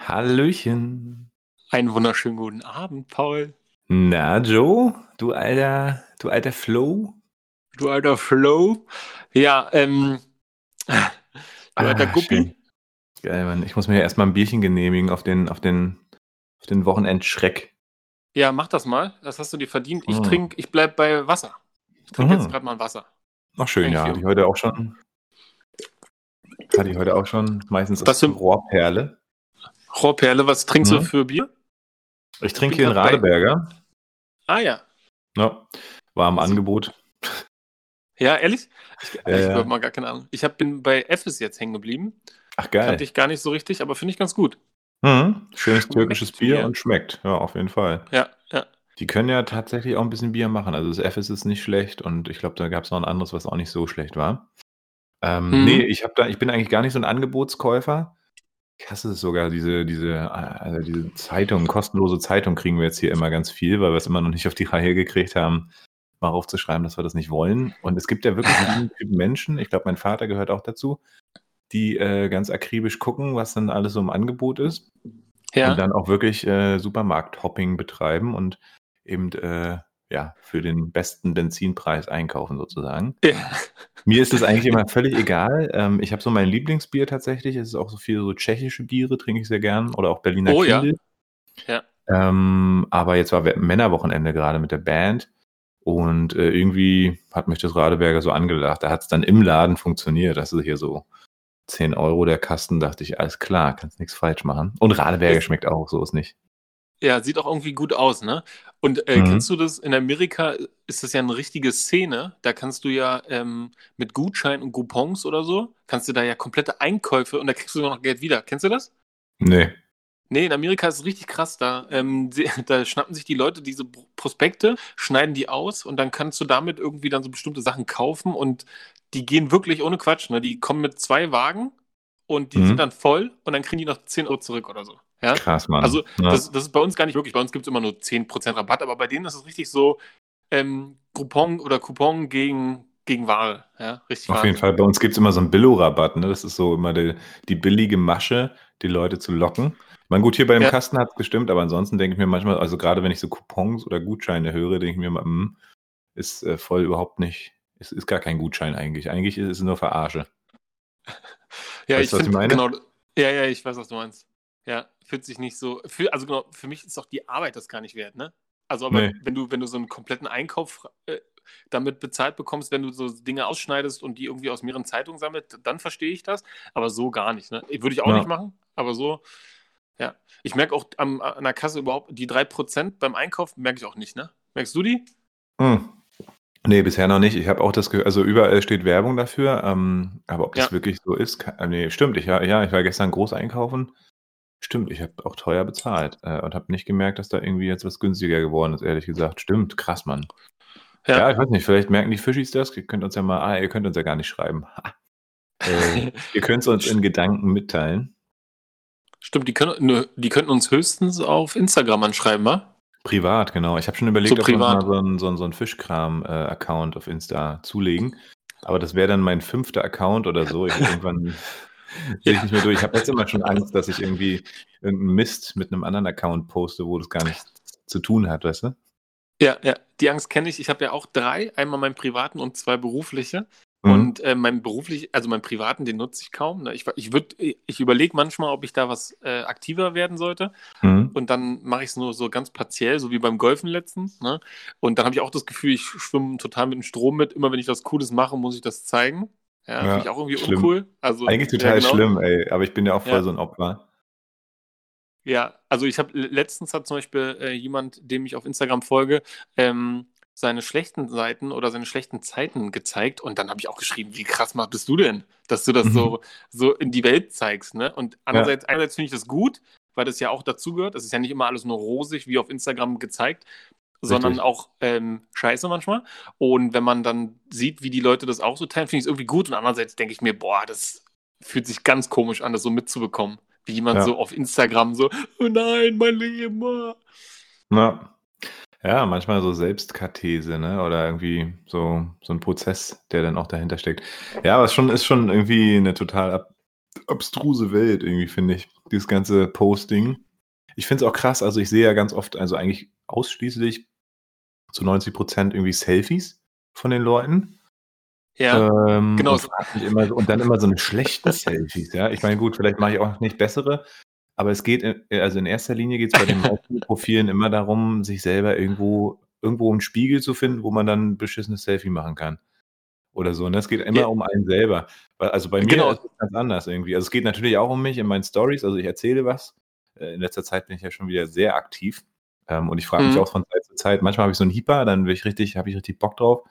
Hallöchen. Einen wunderschönen guten Abend, Paul. Na, Joe, du alter, du alter Flo. Du alter Flo. Ja, ähm, du alter Ah, Guppi. Geil, Mann. Ich muss mir ja erstmal ein Bierchen genehmigen auf den, auf den, auf den Wochenendschreck. Ja, mach das mal. Das hast du dir verdient. Ich Mhm. trinke, ich bleib bei Wasser. Ich trinke Mhm. jetzt gerade mal ein Wasser. Ach schön, Thank ja. Hatte ich heute auch schon. Hatte ich heute auch schon. Meistens aus für- Rohrperle. Rohrperle, was trinkst du Mhm. für Bier? Ich trinke hier einen grad bei- Radeberger. Ah ja. Ja, war im Also- Angebot. Ja, ehrlich? Ich, Ja, ich ja. habe mal gar keine Ahnung. Ich hab, bin bei Effes jetzt hängen geblieben. Ach geil. Kannte ich gar nicht so richtig, aber finde ich ganz gut. Mhm. Schönes Schmeckt türkisches Bier mir. und schmeckt. Ja, auf jeden Fall. Ja, ja. Die können ja tatsächlich auch ein bisschen Bier machen. Also das FS ist nicht schlecht und ich glaube, da gab es noch ein anderes, was auch nicht so schlecht war. Ähm, Mhm. Nee, ich habe da, ich bin eigentlich gar nicht so ein Angebotskäufer. Ich hasse es sogar, diese, diese, also diese Zeitung, kostenlose Zeitung kriegen wir jetzt hier immer ganz viel, weil wir es immer noch nicht auf die Reihe gekriegt haben, mal aufzuschreiben, dass wir das nicht wollen. Und es gibt ja wirklich einen Typen Menschen, ich glaube, mein Vater gehört auch dazu, die äh, ganz akribisch gucken, was dann alles so im Angebot ist Ja. und dann auch wirklich äh, Supermarkt-Hopping betreiben und eben äh, ja, für den besten Benzinpreis einkaufen sozusagen. ja. Mir ist es eigentlich immer völlig egal. Ähm, ich habe so mein Lieblingsbier tatsächlich. Es ist auch so viel so tschechische Biere, trinke ich sehr gern. Oder auch Berliner Oh ja. Kindl. Ja. Ähm, aber jetzt war Männerwochenende gerade mit der Band. Und äh, irgendwie hat mich das Radeberger so angelacht. Da hat es dann im Laden funktioniert. Das ist hier so 10 Euro der Kasten. Dachte ich, alles klar, kannst nichts falsch machen. Und Radeberger schmeckt auch, so ist nicht. Ja, sieht auch irgendwie gut aus, ne? Und äh, Mhm. kennst du das? In Amerika ist das ja eine richtige Szene. Da kannst du ja ähm, mit Gutscheinen und Coupons oder so, kannst du da ja komplette Einkäufe und da kriegst du noch Geld wieder. Kennst du das? Nee. Nee, in Amerika ist es richtig krass da. Ähm, sie, da schnappen sich die Leute diese Pro- Prospekte, schneiden die aus und dann kannst du damit irgendwie dann so bestimmte Sachen kaufen und die gehen wirklich ohne Quatsch. Ne? Die kommen mit zwei Wagen und die Mhm. sind dann voll und dann kriegen die noch 10 Euro zurück oder so. Ja? Krass, Mann. Also, ja. das, das ist bei uns gar nicht wirklich. Bei uns gibt es immer nur 10% Rabatt, aber bei denen ist es richtig so ähm, Coupon oder Coupon gegen, gegen Ware. Ja, richtig Auf Wahnsinn. jeden Fall. Bei uns gibt es immer so einen Billo-Rabatt. Ne? Das ist so immer die, die billige Masche, die Leute zu locken. Ich meine, gut, hier bei dem Ja. Kasten hat es gestimmt, aber ansonsten denke ich mir manchmal, also gerade wenn ich so Coupons oder Gutscheine höre, denke ich mir mal, hm, ist äh, voll überhaupt nicht, ist, ist gar kein Gutschein eigentlich. Eigentlich ist es nur Verarsche. Ja, Weißt ich was ich meine? genau. Ja, ja, ich weiß, was du meinst. Ja, fühlt sich nicht so. Für, also genau, für mich ist doch die Arbeit das gar nicht wert, ne? Also, aber Nee. wenn du, wenn du so einen kompletten Einkauf äh, damit bezahlt bekommst, wenn du so Dinge ausschneidest und die irgendwie aus mehreren Zeitungen sammelt, dann verstehe ich das. Aber so gar nicht, ne? Würde ich auch Ja. nicht machen, aber so, ja. Ich merke auch am, an der Kasse überhaupt, die 3% beim Einkauf merke ich auch nicht, ne? Merkst du die? Hm. Nee, bisher noch nicht. Ich habe auch das Gefühl, also überall steht Werbung dafür, ähm, aber ob das Ja. wirklich so ist, kann, nee, stimmt. Ich, ja, ich war gestern groß einkaufen. Stimmt, ich habe auch teuer bezahlt äh, und habe nicht gemerkt, dass da irgendwie jetzt was günstiger geworden ist, ehrlich gesagt. Stimmt, krass, Mann. Ja, ich weiß nicht, vielleicht merken die Fischis das. Ihr könnt uns ja mal, ah, ihr könnt uns ja gar nicht schreiben. Äh, ihr könnt es uns in Gedanken mitteilen. Stimmt, die, können, nö, die könnten uns höchstens auf Instagram anschreiben, wa? Privat, genau. Ich habe schon überlegt, So ob wir mal so einen, so einen, so einen Fischkram-Account auf Insta zulegen. Aber das wäre dann mein fünfter Account oder so. Ich irgendwann sehe ich nicht mehr durch. Ich habe jetzt immer schon Angst, dass ich irgendwie irgendeinen Mist mit einem anderen Account poste, wo das gar nichts zu tun hat, weißt du? Ja, ja, die Angst kenne ich. Ich habe ja auch drei, einmal meinen privaten und zwei berufliche. Mhm. Und äh, mein beruflich, also meinen privaten, den nutze ich kaum. Ne? Ich, ich, würd- ich überlege manchmal, ob ich da was äh, aktiver werden sollte. Mhm. Und dann mache ich es nur so ganz partiell, so wie beim Golfen letztens. Ne? Und dann habe ich auch das Gefühl, ich schwimme total mit dem Strom mit. Immer wenn ich was Cooles mache, muss ich das zeigen. Ja, Ja, finde ich auch irgendwie schlimm. uncool. Also, Eigentlich ja, total genau. schlimm, ey. Aber ich bin ja auch voll Ja. so ein Opfer. Ja, also ich habe letztens hat zum Beispiel äh, jemand, dem ich auf Instagram folge, ähm, seine schlechten Seiten oder seine schlechten Zeiten gezeigt und dann habe ich auch geschrieben, wie krass mach bist du denn, dass du das Mhm. so, so in die Welt zeigst, ne? Und andererseits, einerseits finde ich das gut, weil das ja auch dazugehört. Es ist ja nicht immer alles nur rosig wie auf Instagram gezeigt, sondern Richtig. auch ähm, scheiße manchmal. Und wenn man dann sieht, wie die Leute das auch so teilen, finde ich es irgendwie gut. Und andererseits denke ich mir, boah, das fühlt sich ganz komisch an, das so mitzubekommen. Wie jemand Ja. so auf Instagram so, oh nein, mein Leben. ah." Na, ja, manchmal so Selbstkartese, ne? Oder irgendwie so, so ein Prozess, der dann auch dahinter steckt. Ja, aber es schon, ist schon irgendwie eine total ab, abstruse Welt irgendwie, finde ich. Dieses ganze Posting. Ich finde es auch krass, also ich sehe ja ganz oft, also eigentlich ausschließlich zu 90 Prozent irgendwie Selfies von den Leuten. Ja, Ähm, genau. und, immer, so- und dann immer so eine schlechten Selfies, ja. Ich meine, gut, vielleicht mache ich auch nicht bessere, aber es geht, in, also in erster Linie geht es bei den Profilen immer darum, sich selber irgendwo, irgendwo einen Spiegel zu finden, wo man dann ein beschissenes Selfie machen kann. Oder so. Und es geht immer Ja. um einen selber. Also bei mir Genau. ist es ganz anders irgendwie. Also es geht natürlich auch um mich in meinen Stories. Also ich erzähle was. Äh, In letzter Zeit bin ich ja schon wieder sehr aktiv. Ähm, Und ich frage mich Mhm. auch von Zeit zu Zeit, manchmal habe ich so einen Hieper, dann will ich richtig, habe ich richtig Bock drauf.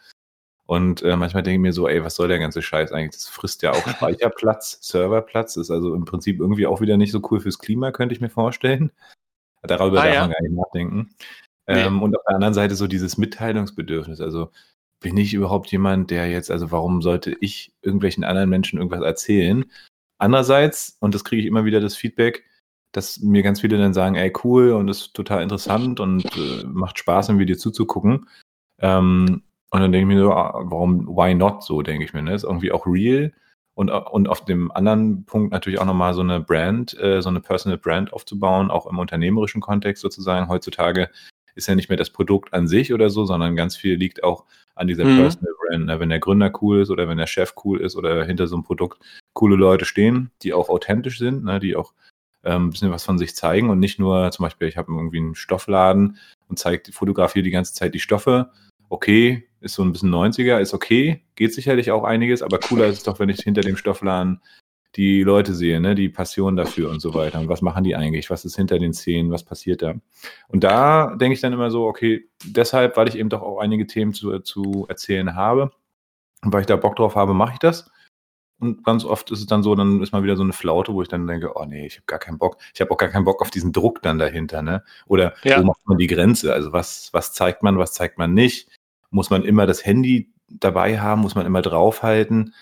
Und äh, manchmal denke ich mir so, ey, was soll der ganze Scheiß eigentlich? Das frisst ja auch Speicherplatz, Serverplatz, ist also im Prinzip irgendwie auch wieder nicht so cool fürs Klima, könnte ich mir vorstellen. Darüber Ah, darf ja. man gar nicht nachdenken. Nee. Ähm, und auf der anderen Seite so dieses Mitteilungsbedürfnis. Also bin ich überhaupt jemand, der jetzt, also warum sollte ich irgendwelchen anderen Menschen irgendwas erzählen? Andererseits, und das kriege ich immer wieder das Feedback, dass mir ganz viele dann sagen, ey, cool und ist total interessant und äh, macht Spaß, im Video zuzugucken. Ähm, und dann denke ich mir so, ah, warum, why not so, denke ich mir. Ne? Ist irgendwie auch real. Und, und auf dem anderen Punkt natürlich auch nochmal so eine Brand, äh, so eine Personal Brand aufzubauen, auch im unternehmerischen Kontext sozusagen. Heutzutage ist ja nicht mehr das Produkt an sich oder so, sondern ganz viel liegt auch an dieser Mhm. Personal Brand. Ne? Wenn der Gründer cool ist oder wenn der Chef cool ist oder hinter so einem Produkt coole Leute stehen, die auch authentisch sind, ne? die auch ähm, ein bisschen was von sich zeigen und nicht nur zum Beispiel, ich habe irgendwie einen Stoffladen und zeige, fotografiere die ganze Zeit die Stoffe. Okay, ist so ein bisschen 90er, ist okay, geht sicherlich auch einiges, aber cooler ist es doch, wenn ich hinter dem Stoffladen die Leute sehe, ne, die Passion dafür und so weiter. Und was machen die eigentlich? Was ist hinter den Szenen? Was passiert da? Und da denke ich dann immer so, okay, deshalb, weil ich eben doch auch einige Themen zu, zu erzählen habe und weil ich da Bock drauf habe, mache ich das. Und ganz oft ist es dann so, dann ist mal wieder so eine Flaute, wo ich dann denke, oh nee, ich habe gar keinen Bock. Ich habe auch gar keinen Bock auf diesen Druck dann dahinter, ne? Oder Ja. wo macht man die Grenze? Also was, was zeigt man, was zeigt man nicht? Muss man immer das Handy dabei haben? Muss man immer draufhalten?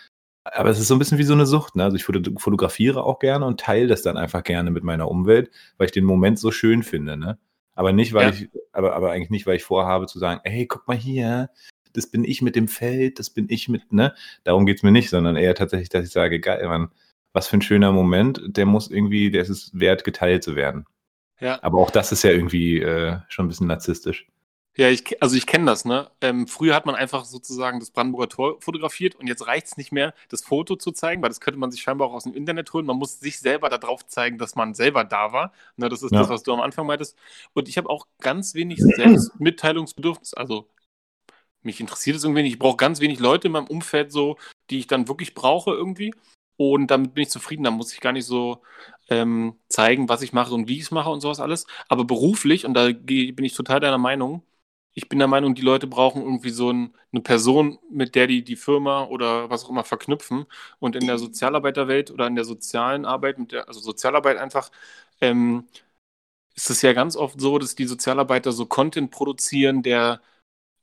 Aber es ist so ein bisschen wie so eine Sucht, ne? Also ich foto- fotografiere auch gerne und teile das dann einfach gerne mit meiner Umwelt, weil ich den Moment so schön finde, ne? Aber nicht, weil Ja. ich, aber, aber eigentlich nicht, weil ich vorhabe zu sagen, ey, guck mal hier, das bin ich mit dem Feld, das bin ich mit, ne? Darum geht's mir nicht, sondern eher tatsächlich, dass ich sage, geil, Mann, was für ein schöner Moment, der muss irgendwie, der ist es wert, geteilt zu werden. Ja. Aber auch das ist ja irgendwie äh, schon ein bisschen narzisstisch. Ja, ich, also ich kenne das, ne? Ähm, früher hat man einfach sozusagen das Brandenburger Tor fotografiert und jetzt reicht es nicht mehr, das Foto zu zeigen, weil das könnte man sich scheinbar auch aus dem Internet holen. Man muss sich selber darauf zeigen, dass man selber da war. Ne, das ist Ja. das, was du am Anfang meintest. Und ich habe auch ganz wenig Selbstmitteilungsbedürfnis. Also mich interessiert es irgendwie nicht. Ich brauche ganz wenig Leute in meinem Umfeld so, die ich dann wirklich brauche irgendwie. Und damit bin ich zufrieden. Da muss ich gar nicht so ähm, zeigen, was ich mache und wie ich es mache und sowas alles. Aber beruflich, und da bin ich total deiner Meinung, ich bin der Meinung, die Leute brauchen irgendwie so ein, eine Person, mit der die die Firma oder was auch immer verknüpfen. Und in der Sozialarbeiterwelt oder in der sozialen Arbeit, mit der, also Sozialarbeit einfach, ähm, ist es ja ganz oft so, dass die Sozialarbeiter so Content produzieren, der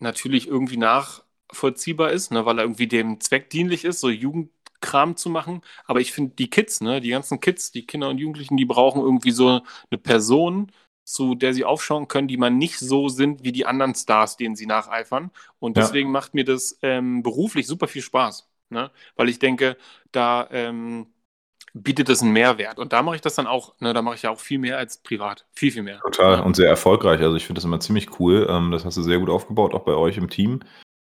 natürlich irgendwie nachvollziehbar ist, ne, weil er irgendwie dem Zweck dienlich ist, so Jugendkram zu machen. Aber ich finde, die Kids, ne, die ganzen Kids, die Kinder und Jugendlichen, die brauchen irgendwie so eine Person, zu der sie aufschauen können, die man nicht so sind wie die anderen Stars, denen sie nacheifern. Und Ja. deswegen macht mir das ähm, beruflich super viel Spaß. Ne? Weil ich denke, da ähm, bietet es einen Mehrwert. Und da mache ich das dann auch, ne, da mache ich ja auch viel mehr als privat. Viel, viel mehr. Total und sehr erfolgreich. Also ich finde das immer ziemlich cool. Ähm, das hast du sehr gut aufgebaut, auch bei euch im Team.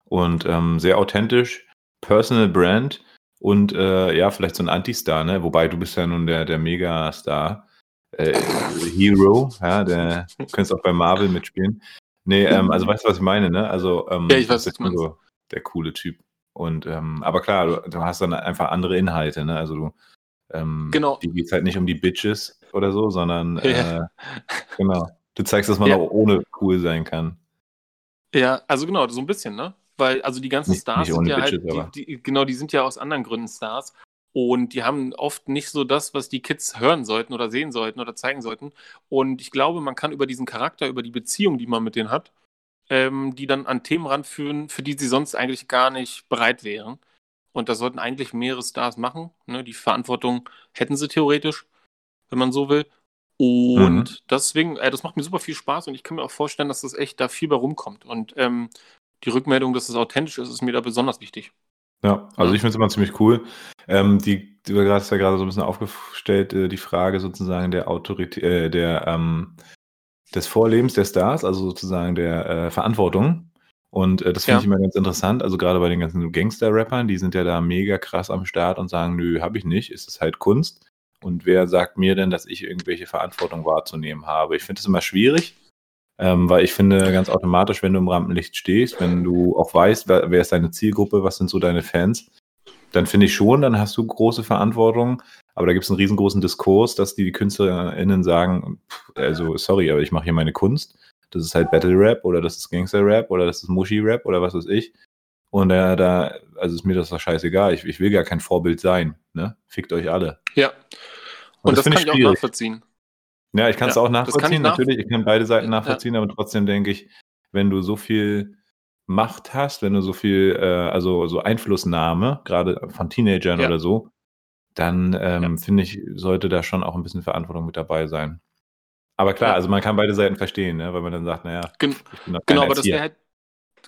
Und ähm, sehr authentisch, Personal Brand und äh, ja, vielleicht so ein Anti-Star, ne? Wobei du bist ja nun der, der Mega-Star. Äh, Hero, ja, der könntest auch bei Marvel mitspielen. Nee, ähm, also weißt du, was ich meine, ne? Also ähm, Ja, ich weiß, was du so der coole Typ. Und ähm, aber klar, du, du hast dann einfach andere Inhalte, ne? Also du ähm, Genau. die geht's halt nicht um die Bitches oder so, sondern äh, genau. Du zeigst, dass man auch ohne cool sein kann. Ja, also genau, so ein bisschen, ne? Weil, also die ganzen Nicht- Stars nicht sind ja Bitches, halt, die, die, genau, die sind ja aus anderen Gründen Stars. Und die haben oft nicht so das, was die Kids hören sollten oder sehen sollten oder zeigen sollten. Und ich glaube, man kann über diesen Charakter, über die Beziehung, die man mit denen hat, ähm, die dann an Themen ranführen, für die sie sonst eigentlich gar nicht bereit wären. Und das sollten eigentlich mehrere Stars machen. Ne? Die Verantwortung hätten sie theoretisch, wenn man so will. Und Mhm. deswegen, äh, das macht mir super viel Spaß und ich kann mir auch vorstellen, dass das echt da viel bei rumkommt. Und ähm, die Rückmeldung, dass es authentisch ist, ist mir da besonders wichtig. Ja, also ich finde es immer ziemlich cool. Ähm, die, du hast ja gerade so ein bisschen aufgestellt, äh, die Frage sozusagen der Autorität, äh, der, ähm, des Vorlebens der Stars, also sozusagen der äh, Verantwortung. Und äh, das finde Ja. ich immer ganz interessant. Also gerade bei den ganzen Gangster-Rappern, die sind ja da mega krass am Start und sagen, nö, habe ich nicht, ist es halt Kunst. Und wer sagt mir denn, dass ich irgendwelche Verantwortung wahrzunehmen habe? Ich finde es immer schwierig, ähm, weil ich finde ganz automatisch, wenn du im Rampenlicht stehst, wenn du auch weißt, wer, wer ist deine Zielgruppe, was sind so deine Fans, dann finde ich schon, dann hast du große Verantwortung. Aber da gibt es einen riesengroßen Diskurs, dass die KünstlerInnen sagen, pff, also sorry, aber ich mache hier meine Kunst. Das ist halt Battle Rap oder das ist Gangster Rap oder das ist Mushy Rap oder was weiß ich. Und da, da also ist mir das doch scheißegal. Ich, ich will gar kein Vorbild sein. Ne? Fickt euch alle. Ja. Und, das, finde kann ich auch schwierig. nachvollziehen. Ja, ich kann es Ja, auch das kann ich nachvollziehen. nach- Natürlich, ich kann beide Seiten Ja. nachvollziehen, aber trotzdem denke ich, wenn du so viel Macht hast, wenn du so viel, äh, also so Einflussnahme, gerade von Teenagern Ja. oder so, dann ähm, finde ich, sollte da schon auch ein bisschen Verantwortung mit dabei sein. Aber klar, Ja. also man kann beide Seiten verstehen, ne? weil man dann sagt, naja, Gen Genau, aber das wäre halt,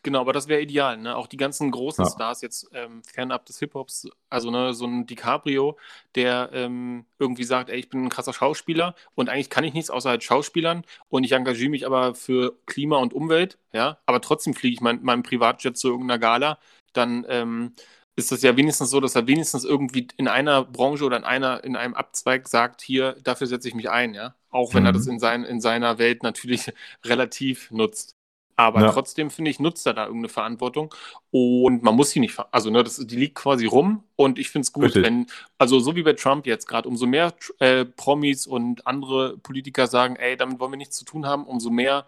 genau, aber das wäre ideal, ne? Auch die ganzen großen Ja. Stars jetzt ähm, fernab des Hip-Hops, also ne, so ein DiCaprio, der ähm, irgendwie sagt, ey, ich bin ein krasser Schauspieler und eigentlich kann ich nichts außer halt Schauspielern und ich engagiere mich aber für Klima und Umwelt, ja, aber trotzdem fliege ich mein, meinem Privatjet zu irgendeiner Gala, dann ähm, ist das ja wenigstens so, dass er wenigstens irgendwie in einer Branche oder in einer, in einem Abzweig sagt, hier, dafür setze ich mich ein, ja. Auch wenn er Mhm. das in, sein, in seiner Welt natürlich relativ nutzt. Aber Ja. trotzdem, finde ich, nutzt er da irgendeine Verantwortung. Und man muss sie nicht, also ne, das, die liegt quasi rum. Und ich finde es gut, Richtig. wenn, also so wie bei Trump jetzt gerade, umso mehr äh, Promis und andere Politiker sagen, ey, damit wollen wir nichts zu tun haben, umso mehr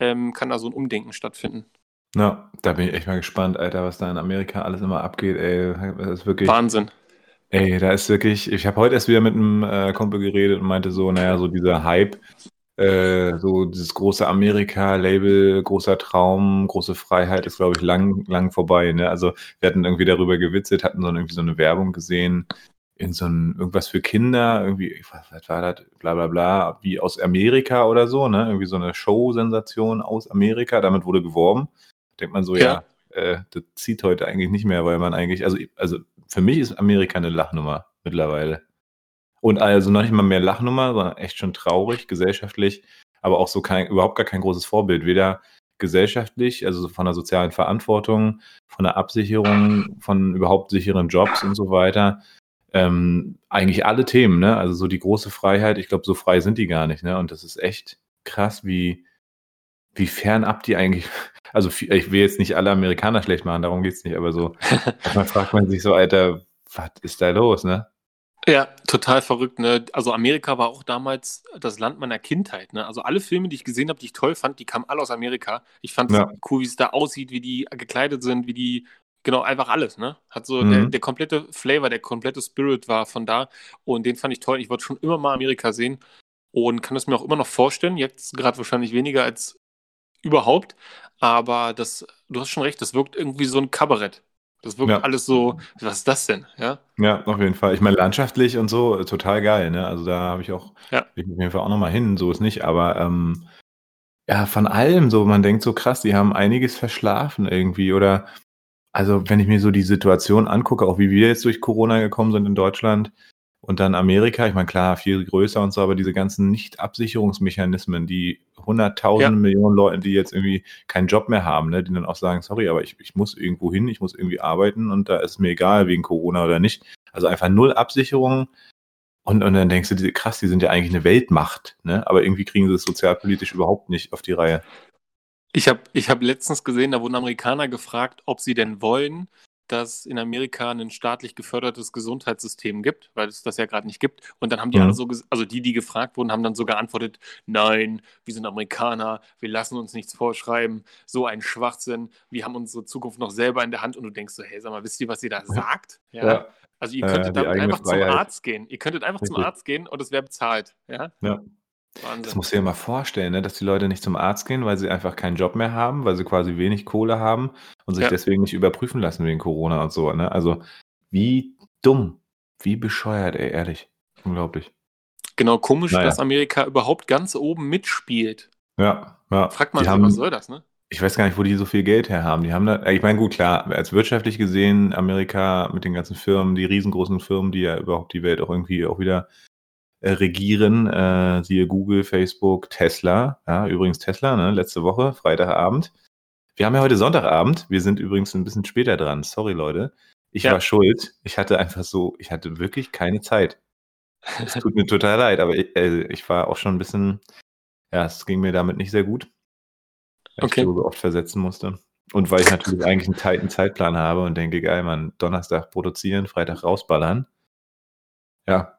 ähm, kann da so ein Umdenken stattfinden. Ja, da bin ich echt mal gespannt, Alter, was da in Amerika alles immer abgeht, ey. Das ist wirklich. Wahnsinn. Ey, da ist wirklich, ich habe heute erst wieder mit einem äh, Kumpel geredet und meinte so, naja, so dieser Hype, äh, so dieses große Amerika-Label, großer Traum, große Freiheit ist, glaube ich, lang, lang vorbei. Ne? Also wir hatten irgendwie darüber gewitzelt, hatten so irgendwie so eine Werbung gesehen, in so ein, irgendwas für Kinder, irgendwie, was, was war das, bla bla bla, wie aus Amerika oder so, ne? Irgendwie so eine Show-Sensation aus Amerika, damit wurde geworben. Denkt man so, ja, Ja. äh, das zieht heute eigentlich nicht mehr, weil man eigentlich, also, also für mich ist Amerika eine Lachnummer mittlerweile. Und also noch nicht mal mehr Lachnummer, sondern echt schon traurig, gesellschaftlich, aber auch so kein, überhaupt gar kein großes Vorbild. Weder gesellschaftlich, also so von der sozialen Verantwortung, von der Absicherung, von überhaupt sicheren Jobs und so weiter. Ähm, eigentlich alle Themen, ne? Also so die große Freiheit, ich glaube, so frei sind die gar nicht, ne? Und das ist echt krass, wie, wie fernab die eigentlich, also ich will jetzt nicht alle Amerikaner schlecht machen, darum geht's nicht, aber so, manchmal fragt man sich so, Alter, was ist da los, ne? Ja, total verrückt. Ne? Also Amerika war auch damals das Land meiner Kindheit. Ne? Also alle Filme, die ich gesehen habe, die ich toll fand, die kamen alle aus Amerika. Ich fand es Ja. cool, wie es da aussieht, wie die gekleidet sind, wie die, genau, einfach alles. Ne? Hat so Mhm. der, der komplette Flavor, der komplette Spirit war von da. Und den fand ich toll. Ich wollte schon immer mal Amerika sehen und kann es mir auch immer noch vorstellen. Jetzt gerade wahrscheinlich weniger als überhaupt. Aber das, du hast schon recht, das wirkt irgendwie so ein Kabarett. Das wirkt Ja. alles so, was ist das denn? Ja, Ja, auf jeden Fall. Ich meine, landschaftlich und so, äh, total geil, ne? Also da habe ich auch, Ja. ich auf jeden Fall auch nochmal hin, so ist nicht, aber ähm, ja, von allem so, man denkt so krass, die haben einiges verschlafen irgendwie oder also wenn ich mir so die Situation angucke, auch wie wir jetzt durch Corona gekommen sind in Deutschland und dann Amerika, ich meine, klar, viel größer und so, aber diese ganzen Nicht-Absicherungsmechanismen, die hunderttausende Ja. Millionen Leute, die jetzt irgendwie keinen Job mehr haben, ne, die dann auch sagen, sorry, aber ich, ich muss irgendwo hin, ich muss irgendwie arbeiten und da ist mir egal, wegen Corona oder nicht. Also einfach null Absicherung. Und, und dann denkst du, die, krass, die sind ja eigentlich eine Weltmacht, ne? Aber irgendwie kriegen sie es sozialpolitisch überhaupt nicht auf die Reihe. Ich habe ich hab letztens gesehen, da wurden Amerikaner gefragt, ob sie denn wollen, dass in Amerika ein staatlich gefördertes Gesundheitssystem gibt, weil es das ja gerade nicht gibt. Und dann haben die Mhm. alle so, also die, die gefragt wurden, haben dann so geantwortet, nein, wir sind Amerikaner, wir lassen uns nichts vorschreiben, so ein Schwachsinn, wir haben unsere Zukunft noch selber in der Hand. Und du denkst so, hey, sag mal, wisst ihr, was ihr da sagt? Also ihr Ja, könntet die damit einfach Freiheit. zum Arzt gehen. Ihr könntet einfach zum Richtig. Arzt gehen und es wäre bezahlt. Ja? Ja. Das Wahnsinn. musst du dir mal vorstellen, ne? dass die Leute nicht zum Arzt gehen, weil sie einfach keinen Job mehr haben, weil sie quasi wenig Kohle haben und sich Ja. deswegen nicht überprüfen lassen wegen Corona und so. Ne? Also wie dumm, wie bescheuert, ey, ehrlich. Unglaublich. Genau, komisch, Naja. dass Amerika überhaupt ganz oben mitspielt. Ja, ja. Fragt man die sich, haben, was soll das, ne? Ich weiß gar nicht, wo die so viel Geld her haben. Die haben da, ich meine, gut, klar, als wirtschaftlich gesehen, Amerika mit den ganzen Firmen, die riesengroßen Firmen, die ja überhaupt die Welt auch irgendwie auch wieder äh, regieren, äh, siehe Google, Facebook, Tesla. Ja, übrigens Tesla, ne, letzte Woche, Freitagabend. Wir haben ja heute Sonntagabend. Wir sind übrigens ein bisschen später dran. Sorry, Leute. Ich Ja. war schuld. Ich hatte einfach so, ich hatte wirklich keine Zeit. Es tut mir total leid, aber ich, äh, ich war auch schon ein bisschen, ja, es ging mir damit nicht sehr gut. Weil Okay. ich so oft versetzen musste. Und weil ich natürlich eigentlich einen tighten Zeitplan habe und denke, geil, man, Donnerstag produzieren, Freitag rausballern. Ja,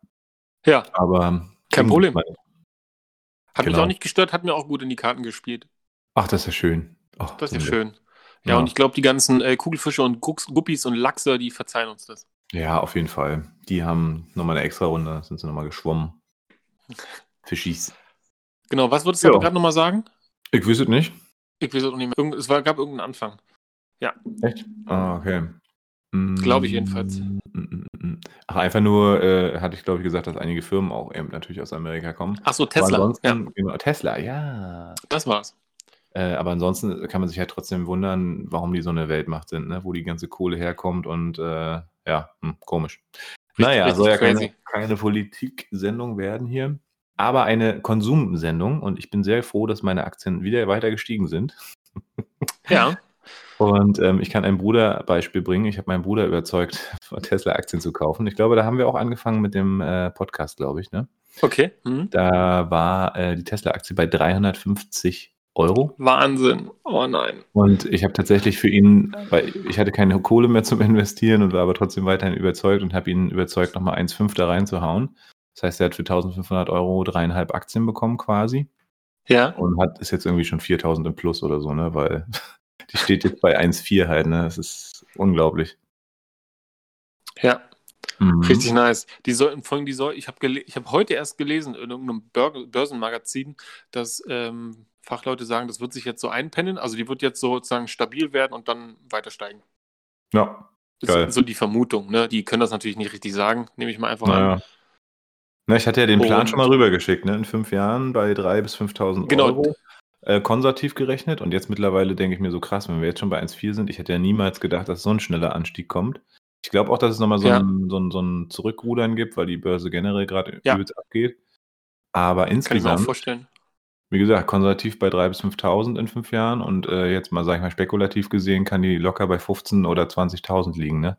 Ja, aber. Kein Problem. hat mich Genau. auch nicht gestört, hat mir auch gut in die Karten gespielt. Ach, das ist ja schön. Oh, Das ist ja schön. Ja, Ja. und ich glaube, die ganzen äh, Kugelfische und Gucks, Guppies und Lachse, die verzeihen uns das. Ja, auf jeden Fall. Die haben nochmal eine extra Runde, sind sie nochmal geschwommen. Fischis. Genau, was wolltest du Ja. gerade nochmal sagen? Ich wüsste es nicht. Ich weiß auch nicht mehr. Irgend, es war, gab irgendeinen Anfang. Echt? Ah, okay. Glaube ich jedenfalls. Mm, mm, mm. Ach, einfach nur, äh, hatte ich glaube ich gesagt, dass einige Firmen auch eben natürlich aus Amerika kommen. Ach so, Tesla. Ja, genau, Tesla, ja. das war's. Äh, aber ansonsten kann man sich halt trotzdem wundern, warum die so eine Weltmacht sind, ne? wo die ganze Kohle herkommt und äh, ja, hm, komisch. naja, richtig soll ja keine, keine Politik-Sendung werden hier, aber eine Konsumsendung und ich bin sehr froh, dass meine Aktien wieder weiter gestiegen sind. Ja, Und ähm, ich kann ein Bruderbeispiel bringen. Ich habe meinen Bruder überzeugt, Tesla-Aktien zu kaufen. Ich glaube, da haben wir auch angefangen mit dem äh, Podcast, glaube ich. Ne? okay. Hm. Da war äh, die Tesla-Aktie bei 350 Euro. Wahnsinn. Oh nein. Und ich habe tatsächlich für ihn, weil ich hatte keine Kohle mehr zum Investieren und war aber trotzdem weiterhin überzeugt und habe ihn überzeugt, nochmal 1,5 da reinzuhauen. Das heißt, er hat für 1500 Euro dreieinhalb Aktien bekommen quasi Ja, und hat ist jetzt irgendwie schon 4000 im Plus oder so, ne? Weil die steht jetzt bei 1,4 halt, ne? Das ist unglaublich. ja. Mhm. Richtig nice. Die sollten, allem die soll, ich habe ich hab heute erst gelesen in irgendeinem Bör Börsenmagazin, dass ähm, Fachleute sagen, das wird sich jetzt so einpendeln. Also die wird jetzt sozusagen stabil werden und dann weiter steigen. Ja, Das Geil. ist so die Vermutung. Ne? Die können das natürlich nicht richtig sagen, nehme ich mal einfach an. naja. Na, ich hatte ja den Plan Und- schon mal rübergeschickt, ne? In fünf Jahren bei 3.000 bis 5.000 Genau. Euro. Äh, konservativ gerechnet und jetzt mittlerweile denke ich mir so krass, wenn wir jetzt schon bei 1,4 sind, ich hätte ja niemals gedacht, dass so ein schneller Anstieg kommt. Ich glaube auch, dass es nochmal so, Ja. ein, so, ein, so ein Zurückrudern gibt, weil die Börse generell gerade Ja. übelst abgeht. Aber Kann ich mir auch insgesamt, vorstellen. wie gesagt, konservativ bei 3.000 bis 5.000 in fünf Jahren und äh, jetzt mal, sag ich mal, spekulativ gesehen, kann die locker bei 15.000 oder 20.000 liegen, ne?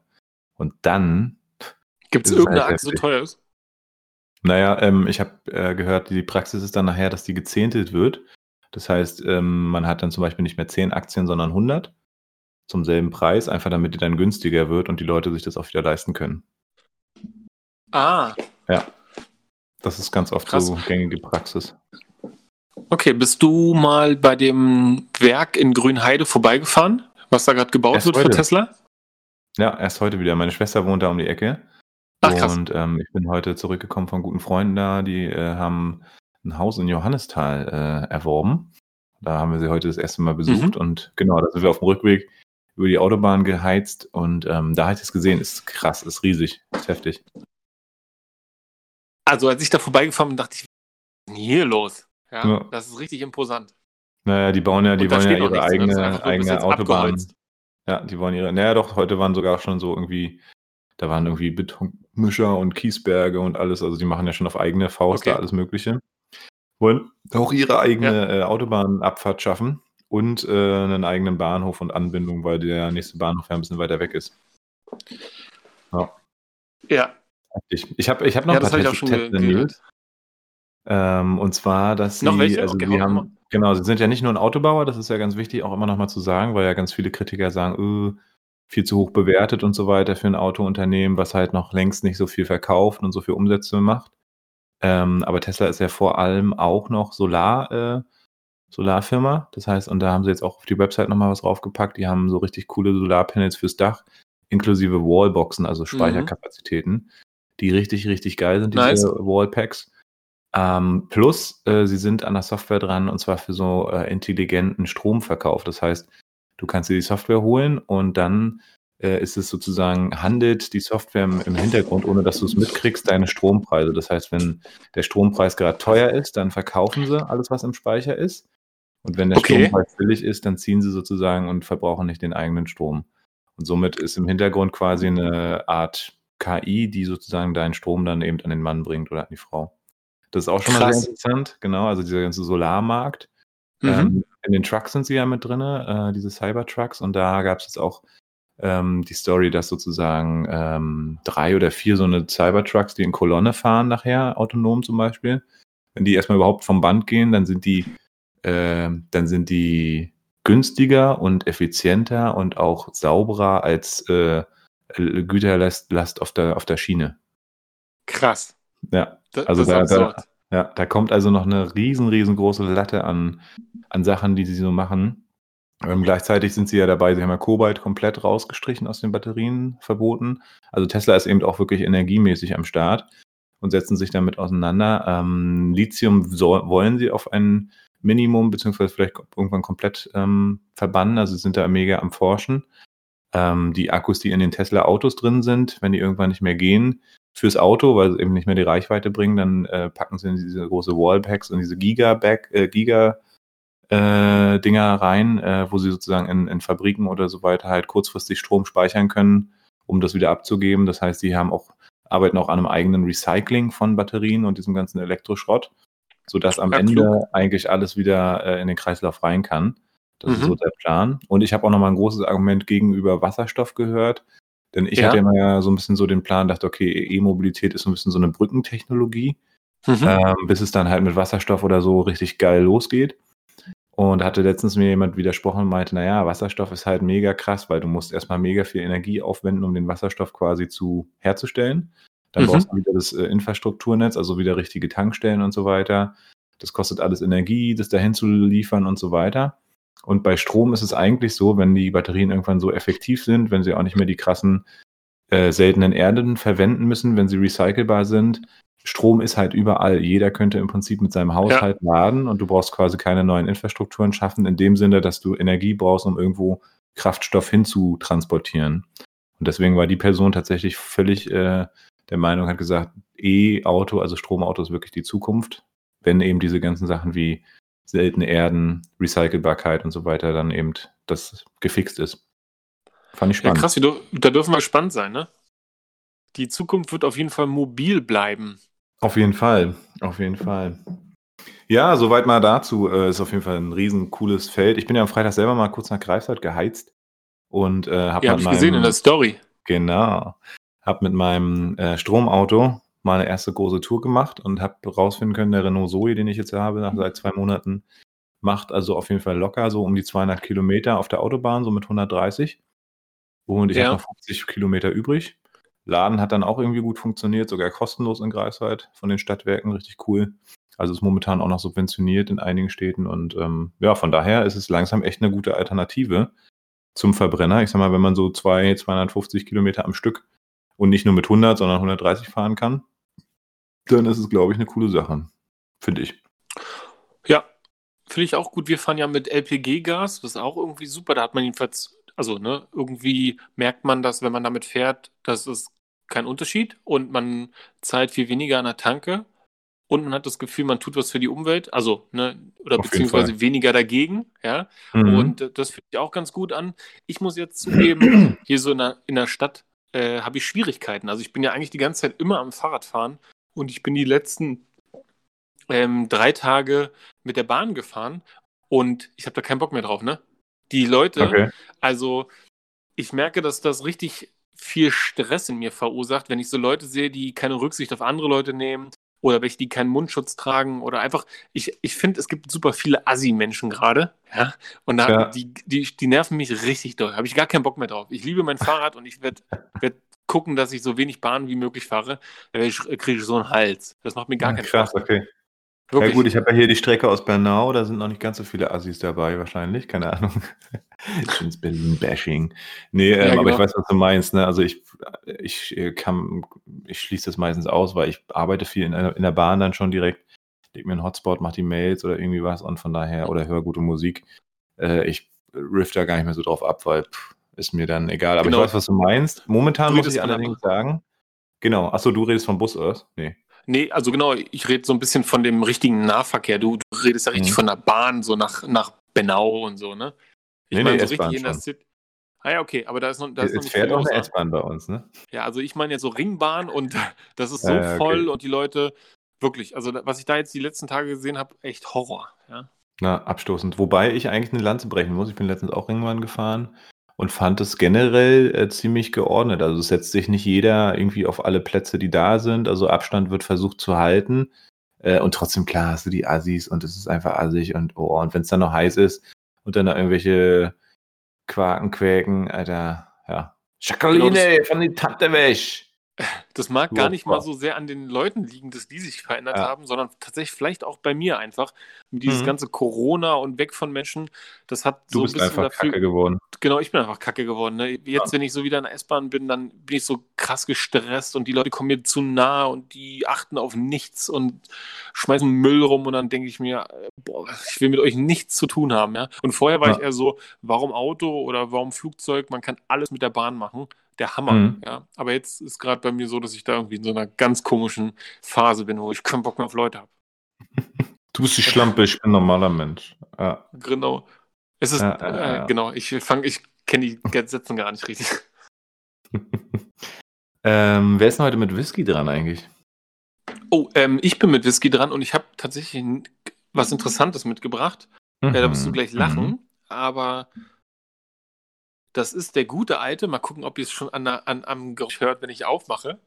Und dann Gibt es irgendeine halt Aktie, so teuer ist? Naja, ähm, ich habe äh, gehört, die Praxis ist dann nachher, dass die gezähntelt wird. Das heißt, ähm, man hat dann zum Beispiel nicht mehr 10 Aktien, sondern 100 zum selben Preis, einfach damit die dann günstiger wird und die Leute sich das auch wieder leisten können. Ah, Das ist ganz oft Krass. so gängige Praxis. okay. Bist du mal bei dem Werk in Grünheide vorbeigefahren, was da gerade gebaut Erst wird für heute. Tesla? Ja, erst heute wieder. Meine Schwester wohnt da um die Ecke. Ach, krass. Und ähm, ich bin heute zurückgekommen von guten Freunden da, die äh, haben ein Haus in Johannisthal äh, erworben. Da haben wir sie heute das erste Mal besucht Mhm. und genau, da sind wir auf dem Rückweg über die Autobahn geheizt und ähm, da habe ich es gesehen, ist krass, ist riesig, ist heftig. Also als ich da vorbeigefahren bin, dachte ich, was ist denn hier los? Ja, Ja. das ist richtig imposant. Naja, die bauen ja, die wollen ja ihre ne? Eigene, eigene Autobahn. abgeholzt. Ja, die wollen ihre, naja doch, heute waren sogar schon so irgendwie, da waren irgendwie Betonmischer und Kiesberge und alles, also die machen ja schon auf eigene Faust Okay. da alles Mögliche. Wollen auch ihre eigene äh, Autobahnabfahrt schaffen und äh, einen eigenen Bahnhof und Anbindung, weil der nächste Bahnhof ja ein bisschen weiter weg ist. Ja, Ich, ich habe ich hab noch ja ein paar Tesla News. Ähm, und zwar, dass sie, Noch welche? also Okay, sie haben, genau, sie sind ja nicht nur ein Autobauer, das ist ja ganz wichtig, auch immer noch mal zu sagen, weil ja ganz viele Kritiker sagen, äh, viel zu hoch bewertet und so weiter für ein Autounternehmen, was halt noch längst nicht so viel verkauft und so viel Umsätze macht. Ähm, aber Tesla ist ja vor allem auch noch Solar, äh, Solarfirma. Das heißt, und da haben sie jetzt auch auf die Website nochmal was draufgepackt. Die haben so richtig coole Solarpanels fürs Dach, inklusive Wallboxen, also Speicherkapazitäten, die richtig, richtig geil sind, diese Nice. Wallpacks. Ähm, plus, äh, sie sind an der Software dran und zwar für so äh, intelligenten Stromverkauf. Das heißt, du kannst dir die Software holen und dann äh, ist es sozusagen, handelt die Software im, im Hintergrund, ohne dass du es mitkriegst, deine Strompreise. Das heißt, wenn der Strompreis gerade teuer ist, dann verkaufen sie alles, was im Speicher ist. Und wenn der Okay. Strompreis billig ist, dann ziehen sie sozusagen und verbrauchen nicht den eigenen Strom. Und somit ist im Hintergrund quasi eine Art KI, die sozusagen deinen Strom dann eben an den Mann bringt oder an die Frau. Das ist auch schon mal sehr interessant, genau, also dieser ganze Solarmarkt. Mhm. Ähm, in den Trucks sind sie ja mit drin, äh, diese Cybertrucks, und da gab es jetzt auch ähm, die Story, dass sozusagen ähm, drei oder vier so eine Cybertrucks, die in Kolonne fahren nachher, autonom zum Beispiel, wenn die erstmal überhaupt vom Band gehen, dann sind die, äh, dann sind die günstiger und effizienter und auch sauberer als äh, Güterlast Last auf der auf der Schiene. Krass. Ja, Da, Also das ist da- da- ja, da kommt also noch eine riesen, riesengroße Latte an, an Sachen, die sie so machen. Ähm, gleichzeitig sind sie ja dabei, sie haben ja Kobalt komplett rausgestrichen aus den Batterien, verboten. Also Tesla ist eben auch wirklich energiemäßig am Start und setzen sich damit auseinander. Ähm, Lithium so, wollen sie auf ein Minimum beziehungsweise vielleicht irgendwann komplett ähm, verbannen. Also sie sind da mega am Forschen. Ähm, die Akkus, die in den Tesla-Autos drin sind, wenn die irgendwann nicht mehr gehen, fürs Auto, weil sie eben nicht mehr die Reichweite bringen, dann äh, packen sie in diese große Wallpacks und diese Giga-Back, äh, Giga äh, Dinger rein, äh, wo sie sozusagen in, in Fabriken oder so weiter halt kurzfristig Strom speichern können, um das wieder abzugeben. Das heißt, sie haben auch, arbeiten auch an einem eigenen Recycling von Batterien und diesem ganzen Elektroschrott, sodass am Ja, Ende eigentlich alles wieder äh, in den Kreislauf rein kann. Das ist Mhm. so der Plan. Und ich habe auch nochmal ein großes Argument gegenüber Wasserstoff gehört. Denn ich Ja. hatte immer ja so ein bisschen so den Plan, dachte, okay, E-Mobilität ist so ein bisschen so eine Brückentechnologie Mhm. ähm, bis es dann halt mit Wasserstoff oder so richtig geil losgeht. Und hatte letztens mir jemand widersprochen und meinte, naja, Wasserstoff ist halt mega krass, weil du musst erstmal mega viel Energie aufwenden, um den Wasserstoff quasi zu herzustellen. Dann Mhm. brauchst du wieder das äh, Infrastrukturnetz, also wieder richtige Tankstellen und so weiter. Das kostet alles Energie, das dahin zu liefern und so weiter. Und bei Strom ist es eigentlich so, wenn die Batterien irgendwann so effektiv sind, wenn sie auch nicht mehr die krassen äh, seltenen Erden verwenden müssen, wenn sie recycelbar sind. Strom ist halt überall. Jeder könnte im Prinzip mit seinem Haushalt laden und du brauchst quasi keine neuen Infrastrukturen schaffen, in dem Sinne, dass du Energie brauchst, um irgendwo Kraftstoff hinzutransportieren. Und deswegen war die Person tatsächlich völlig äh, der Meinung, hat gesagt, E-Auto, also Stromauto ist wirklich die Zukunft, wenn eben diese ganzen Sachen wie seltene Erden, Recycelbarkeit und so weiter dann eben das gefixt ist. Fand ich Ja, spannend. krass, wie du- da dürfen wir gespannt sein, ne? Die Zukunft wird auf jeden Fall mobil bleiben. Auf jeden Fall, auf jeden Fall. Ja, soweit mal dazu. Äh, ist auf jeden Fall ein riesen cooles Feld. Ich bin ja am Freitag selber mal kurz nach Greifswald geheizt und äh, habe Ja, habe ich gesehen in der Story. genau, habe mit meinem äh, Stromauto mal eine erste große Tour gemacht und habe rausfinden können, der Renault Zoe, den ich jetzt habe, nach seit zwei Monaten, macht also auf jeden Fall locker so um die 200 Kilometer auf der Autobahn, so mit 130. Und ich Ja. habe noch 50 Kilometer übrig. Laden hat dann auch irgendwie gut funktioniert, sogar kostenlos in Greifswald von den Stadtwerken, richtig cool. Also ist momentan auch noch subventioniert in einigen Städten und ähm, ja, von daher ist es langsam echt eine gute Alternative zum Verbrenner. Ich sag mal, wenn man so zwei, 250 Kilometer am Stück und nicht nur mit 100, sondern 130 fahren kann, dann ist es, glaube ich, eine coole Sache. Finde ich. Ja, finde ich auch gut. Wir fahren ja mit LPG-Gas, das ist auch irgendwie super. Da hat man jedenfalls, also ne, irgendwie merkt man, dass wenn man damit fährt, das ist kein Unterschied und man zahlt viel weniger an der Tanke und man hat das Gefühl, man tut was für die Umwelt, also ne, oder Auf beziehungsweise weniger dagegen, ja. Mhm. Und äh, das fühlt sich auch ganz gut an. Ich muss jetzt zugeben, hier so in der, in der Stadt äh, habe ich Schwierigkeiten. Also ich bin ja eigentlich die ganze Zeit immer am Fahrradfahren und ich bin die letzten ähm, drei Tage mit der Bahn gefahren und ich habe da keinen Bock mehr drauf, ne? Die Leute, okay. also ich merke, dass das richtig viel Stress in mir verursacht, wenn ich so Leute sehe, die keine Rücksicht auf andere Leute nehmen oder welche, die keinen Mundschutz tragen oder einfach, ich, ich finde, es gibt super viele Assi-Menschen gerade, ja, und da, Ja. die, die, die nerven mich richtig doll, habe ich gar keinen Bock mehr drauf. Ich liebe mein Fahrrad und ich werde werd gucken, dass ich so wenig Bahn wie möglich fahre, weil ich kriege so einen Hals. Das macht mir gar keinen Krass, Spaß. okay. Wirklich. Ja gut, ich habe ja hier die Strecke aus Bernau, da sind noch nicht ganz so viele Assis dabei wahrscheinlich, keine Ahnung. Schönes Berlin-Bashing. Nee, ähm, Ja, aber genau. ich weiß, was du meinst. Ne? Also ich, ich äh, kann, ich schließe das meistens aus, weil ich arbeite viel in, der- in der Bahn dann schon direkt, leg mir einen Hotspot, mach die Mails oder irgendwie was und von daher, oder höre gute Musik. Äh, ich riff da gar nicht mehr so drauf ab, weil pff, ist mir dann egal. Aber Genau. ich weiß, was du meinst. Momentan Du muss ich von allerdings sagen, genau, achso, du redest vom Bus, oder? Nee. Nee, also genau, ich rede so ein bisschen von dem richtigen Nahverkehr. Du, du redest ja richtig Mhm. von der Bahn, so nach, nach Benau und so, ne? Ich Nee, meine nee, so richtig in der. City. Ah ja, okay, aber da ist noch, da ist noch nicht fährt auch eine ne? S-Bahn bei uns, ne? Ja, also ich meine jetzt so Ringbahn und das ist so Ja, okay. voll und die Leute, wirklich, also was ich da jetzt die letzten Tage gesehen habe, echt Horror, ja. Na, abstoßend. Wobei ich eigentlich eine Lanze brechen muss. Ich bin letztens auch Ringbahn gefahren und fand es generell äh, ziemlich geordnet. Also es setzt sich nicht jeder irgendwie auf alle Plätze, die da sind. Also Abstand wird versucht zu halten. Äh, und trotzdem, klar, hast du die Assis und es ist einfach assig und oh, und wenn es dann noch heiß ist und dann da irgendwelche Quaken quäken, Alter, ja. Genau, von die Tante weg. Das mag gar nicht mal so sehr an den Leuten liegen, dass die sich verändert Ja. haben, sondern tatsächlich vielleicht auch bei mir einfach. Dieses Mhm. ganze Corona und weg von Menschen, das hat Du so ein bist bisschen einfach dafür, kacke geworden. Genau, ich bin einfach kacke geworden. Ne? Jetzt, wenn ich so wieder in der S-Bahn bin, dann bin ich so krass gestresst und die Leute kommen mir zu nah und die achten auf nichts und schmeißen Müll rum und dann denke ich mir, äh, boah, ich will mit euch nichts zu tun haben. Ja? Und vorher war Ja. ich eher so, warum Auto oder warum Flugzeug? Man kann alles mit der Bahn machen. Der Hammer. Mhm. Ja? Aber jetzt ist gerade bei mir so, dass ich da irgendwie in so einer ganz komischen Phase bin, wo ich keinen Bock mehr auf Leute habe. Du bist die Schlampe, ich bin ein normaler Mensch. Ja. Genau. Es ist, Ja, äh, ja. genau, ich fange, ich kenne die Sätze gar nicht richtig. ähm, wer ist denn heute mit Whisky dran eigentlich? Oh, ähm, ich bin mit Whisky dran und ich habe tatsächlich was Interessantes mitgebracht. Ja, da wirst du Mhm, gleich mhm. lachen, aber das ist der gute alte. Mal gucken, ob ihr es schon an, an, am Geräusch hört, wenn ich aufmache.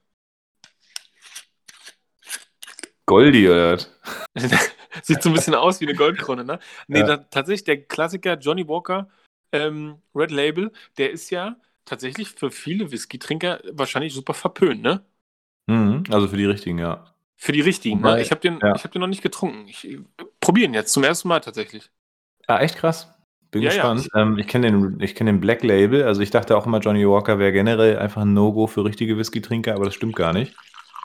Goldi oder was? Sieht so ein bisschen aus wie eine Goldkrone, ne? Nee, Ja. da, tatsächlich der Klassiker Johnny Walker ähm, Red Label, der ist ja tatsächlich für viele Whisky-Trinker wahrscheinlich super verpönt, ne? Mhm, also für die richtigen, ja. Für die richtigen, Wobei- ne? Ich habe den, ja. ich hab den noch nicht getrunken. Ich äh, probiere ihn jetzt zum ersten Mal tatsächlich. Ah, echt krass. Bin Ja, ja. gespannt. Ähm, ich kenne den, ich kenn den Black Label. Also ich dachte auch immer, Johnny Walker wäre generell einfach ein No-Go für richtige Whisky-Trinker, aber das stimmt gar nicht.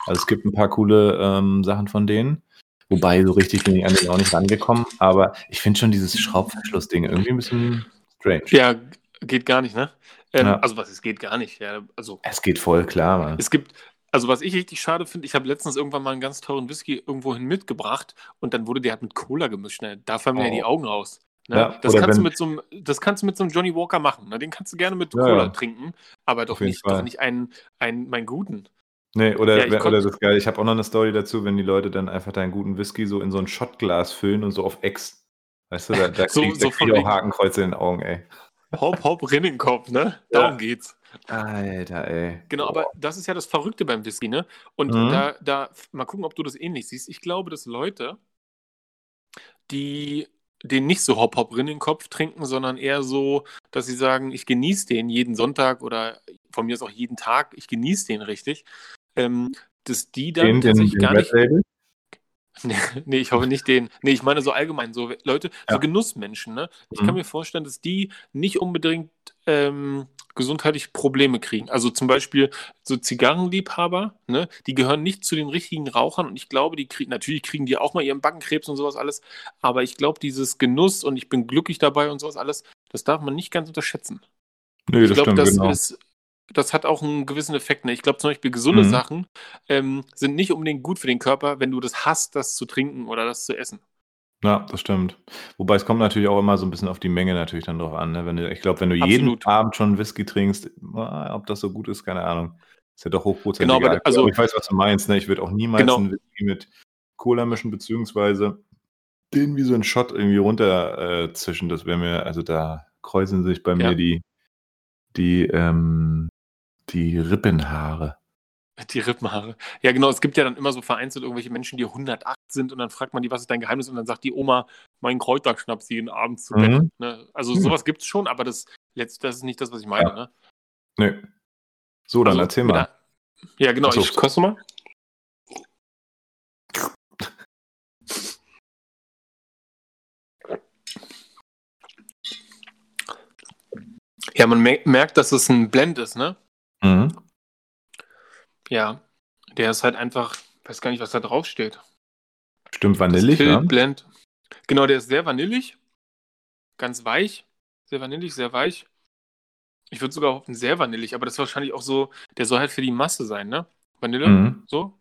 Also es gibt ein paar coole ähm, Sachen von denen. Wobei, so richtig bin ich an den auch nicht rangekommen. Aber ich finde schon dieses Schraubverschluss-Ding irgendwie ein bisschen strange. Ja, geht gar nicht, ne? Ähm, Ja. Also was, es geht gar nicht. Ja, also Es geht voll klar, Mann. es gibt, also was ich richtig schade finde, ich habe letztens irgendwann mal einen ganz teuren Whisky irgendwohin mitgebracht und dann wurde der halt mit Cola gemischt. Ne? Da fallen mir ja Oh. die Augen raus. Ne? Ja, das, kannst du wenn- mit so einem, das kannst du mit so einem Johnny Walker machen. Ne? Den kannst du gerne mit Ja, Cola ja. trinken, aber doch nicht, doch nicht einen, einen, meinen guten. Nee, oder, Ja, oder das geil. Ich habe auch noch eine Story dazu, wenn die Leute dann einfach deinen guten Whisky so in so ein Shotglas füllen und so auf Ex. Weißt du, da, da So- krieg, so da krieg von ich auch Hakenkreuze in den Augen, ey. Hopp, hopp, Rinnenkopf, ne? Darum geht's. Alter, ey. Genau, aber das ist ja das Verrückte beim Whisky, ne? Und Mhm. da, da, mal gucken, ob du das ähnlich siehst. Ich glaube, dass Leute, die den nicht so hopp hopp in den Kopf trinken, sondern eher so, dass sie sagen, ich genieße den jeden Sonntag oder von mir ist auch jeden Tag, ich genieße den richtig, ähm, dass die dann Den, den, tatsächlich den gar Red nicht, Label? nee, ich hoffe nicht den, nee, ich meine so allgemein, so Leute, so Ja. Genussmenschen, ne? Ich Mhm. kann mir vorstellen, dass die nicht unbedingt ähm, gesundheitliche Probleme kriegen. Also zum Beispiel so Zigarrenliebhaber, ne? Die gehören nicht zu den richtigen Rauchern und ich glaube, die kriegen, natürlich kriegen die auch mal ihren Backenkrebs und sowas alles, aber ich glaube, dieses Genuss und ich bin glücklich dabei und sowas alles, das darf man nicht ganz unterschätzen. Nö, ich das glaube, das genau. ist, das hat auch einen gewissen Effekt. Ne? Ich glaube zum Beispiel, gesunde Mhm. Sachen ähm, sind nicht unbedingt gut für den Körper, wenn du das hast, das zu trinken oder das zu essen. Ja, das stimmt. Wobei es kommt natürlich auch immer so ein bisschen auf die Menge natürlich dann drauf an. Ne? Wenn du, ich glaube, wenn du jeden Absolut. Abend schon Whisky trinkst, ob das so gut ist, keine Ahnung. Ist ja doch hochprozentig. Genau, aber also- ich weiß, was du meinst. Ne? Ich würde auch niemals Genau. einen Whisky mit Cola mischen, beziehungsweise den wie so ein Shot irgendwie runter äh. Das wäre mir, also da kreuzen sich bei Ja. mir die, die, ähm, die Rippenhaare. Die Rippenhaare. Ja, genau. Es gibt ja dann immer so vereinzelt irgendwelche Menschen, die 108 sind und dann fragt man die, was ist dein Geheimnis? Und dann sagt die Oma, mein Kräuterschnaps jeden Abend zu Bett. Mhm. Ne? Also Hm. sowas gibt es schon, aber das, letzt, das ist nicht das, was ich meine. Ja. Ne? Nö. So, dann Also erzähl mal. der- Ja, genau. So. Ich koste mal. Ja, man me merkt, dass es ein Blend ist, ne? Mhm. Ja. Der ist halt einfach, weiß gar nicht, was da drauf steht. Stimmt, vanillig, ne? Blend. Genau, der ist sehr vanillig. Ganz weich. Sehr vanillig, sehr weich. Ich würde sogar hoffen, sehr vanillig, aber das ist wahrscheinlich auch so, der soll halt für die Masse sein, ne? Vanille, Mhm. so.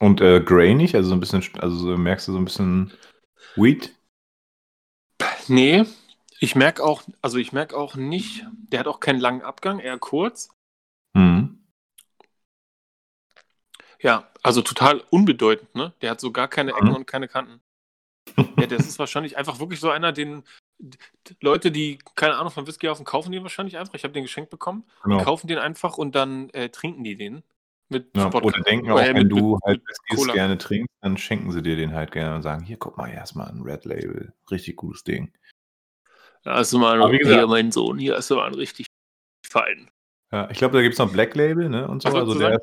Und äh, grainig, also so ein bisschen, also so, merkst du so ein bisschen Weed? Nee, ich merke auch, also ich merke auch nicht, der hat auch keinen langen Abgang, eher kurz. Mhm. Ja, also total unbedeutend, ne? Der hat so gar keine Ecken Mhm. und keine Kanten. Ja, das ist wahrscheinlich einfach wirklich so einer, den Leute, die keine Ahnung von Whisky kaufen, kaufen den wahrscheinlich einfach. Ich habe den geschenkt bekommen, Genau. kaufen den einfach und dann äh, trinken die den mit Ja, oder denken auch, wenn mit- du mit- halt Whiskys gerne trinkst, dann schenken sie dir den halt gerne und sagen, hier, guck mal, erstmal ein Red Label. Richtig gutes Ding. Ja, hast du mal hier, mein Sohn, hier du mal einen richtig feinen. Ja, ich glaube, da gibt es noch Black Label, ne? Und so. Was Also der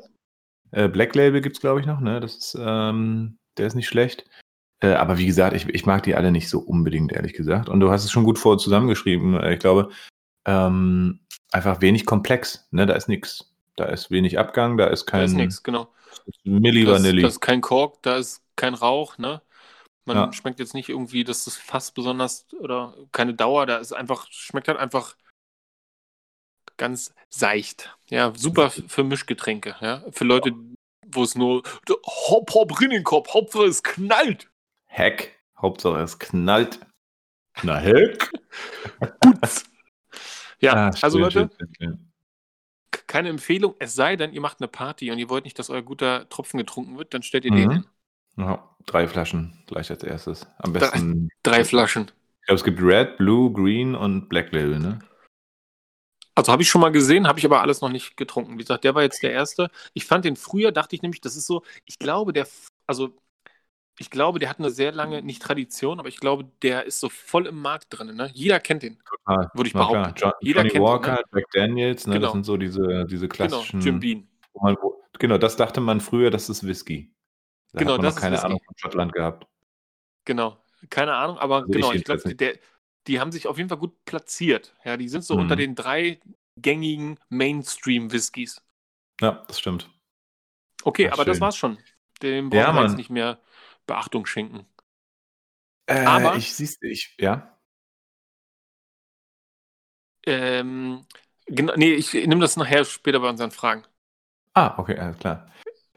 äh, Black Label gibt es, glaube ich, noch, ne? Das ist, ähm, der ist nicht schlecht. Äh, aber wie gesagt, ich, ich mag die alle nicht so unbedingt, ehrlich gesagt. Und du hast es schon gut vor zusammengeschrieben. Äh, Ich glaube, ähm, einfach wenig komplex, ne? Da ist nichts. Da ist wenig Abgang, da ist Da kein ist nichts, genau. Milli Vanilli. das ist kein Kork, da ist kein Rauch, ne? Man Ja. schmeckt jetzt nicht irgendwie, dass das Fass besonders oder keine Dauer, da ist einfach, schmeckt halt einfach ganz seicht. Ja, super für Mischgetränke, ja. Für Leute, wo es nur Hopp, Hopp, Rinnenkopf, Hauptsache es knallt. Heck. Hauptsache es knallt. Na heck. Ja, Ah, also schön, Leute, schön, keine Empfehlung, es sei denn, ihr macht eine Party und ihr wollt nicht, dass euer guter Tropfen getrunken wird, dann stellt ihr den Mhm. hin. Ja, drei Flaschen gleich als erstes. Am Drei- besten. Drei Flaschen. Ich glaube, es gibt Red, Blue, Green und Black Label, ne? Also habe ich schon mal gesehen, habe ich aber alles noch nicht getrunken. Wie gesagt, der war jetzt der erste. Ich fand den früher, dachte ich nämlich, das ist so, ich glaube, der, also ich glaube, der hat eine sehr lange, nicht Tradition, aber ich glaube, der ist so voll im Markt drin. Ne? Jeder kennt den. Total. Würde ich behaupten. John, Jeder Johnny kennt ihn, Walker, ne? Jack Daniels, ne? Genau. Das sind so diese, diese Genau, klassischen. Jim Beam. wo man, wo, genau, das dachte man früher, das ist Whisky. Da Genau, hat man das noch keine. Ahnung von Schottland gehabt. Genau. Keine Ahnung, aber Also ich genau, ich, jedenfalls glaube, der, die haben sich auf jeden Fall gut platziert. Ja, die sind so Mhm. unter den drei gängigen Mainstream-Whiskys. Ja, das stimmt. Okay, Ach, aber das schön. war's schon. Dem brauchen Ja, wir jetzt nicht mehr Beachtung schenken. Äh, Aber- ich siehst ich, ja. Ähm, genau, nee, ich nehme das nachher später bei unseren Fragen. Ah, okay, alles klar.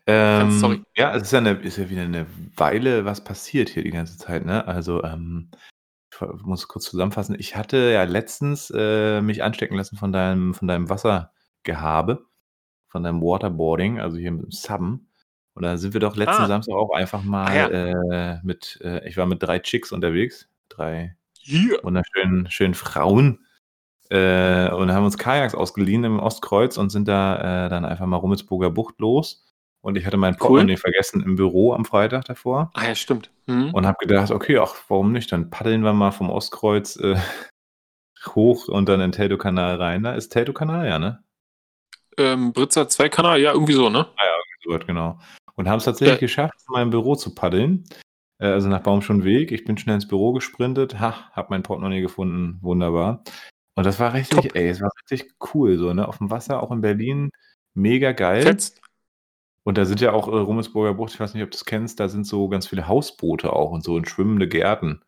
Ähm, sorry. Ja, es ist ja, eine, ist ja wieder eine Weile was passiert hier die ganze Zeit, ne? Also, ähm, ich muss kurz zusammenfassen. Ich hatte ja letztens äh, mich anstecken lassen von deinem, von deinem Wassergehabe, von deinem Waterboarding, also hier mit dem Subben. Und da sind wir doch letzten Ah. Samstag auch einfach mal Ah, ja. äh, mit, äh, ich war mit drei Chicks unterwegs, drei Hier. wunderschönen schönen Frauen äh, und haben uns Kajaks ausgeliehen im Ostkreuz und sind da äh, dann einfach mal Rummelsburger Bucht los. Und ich hatte meinen Cool. Portemonnaie vergessen im Büro am Freitag davor Ah ja, stimmt. Mhm. und habe gedacht, okay, ach, warum nicht? Dann paddeln wir mal vom Ostkreuz äh, hoch und dann in den Teltow-Kanal rein. Da ist Teltow-Kanal, ja, ne? Ähm, Britzer Zweikanal, ja, irgendwie so, ne? So wird, genau. Und haben es tatsächlich Ja. geschafft, von meinem Büro zu paddeln. Äh, also nach Baumschonweg. Ich bin schnell ins Büro gesprintet. Ha, hab mein Portemonnaie gefunden. Wunderbar. Und das war richtig, Top. ey, es war richtig cool, so, ne? Auf dem Wasser, auch in Berlin. Mega geil. Fetzt. Und da sind ja auch äh, Rummelsburger Bucht, ich weiß nicht, ob du es kennst, da sind so ganz viele Hausboote auch und so und schwimmende Gärten.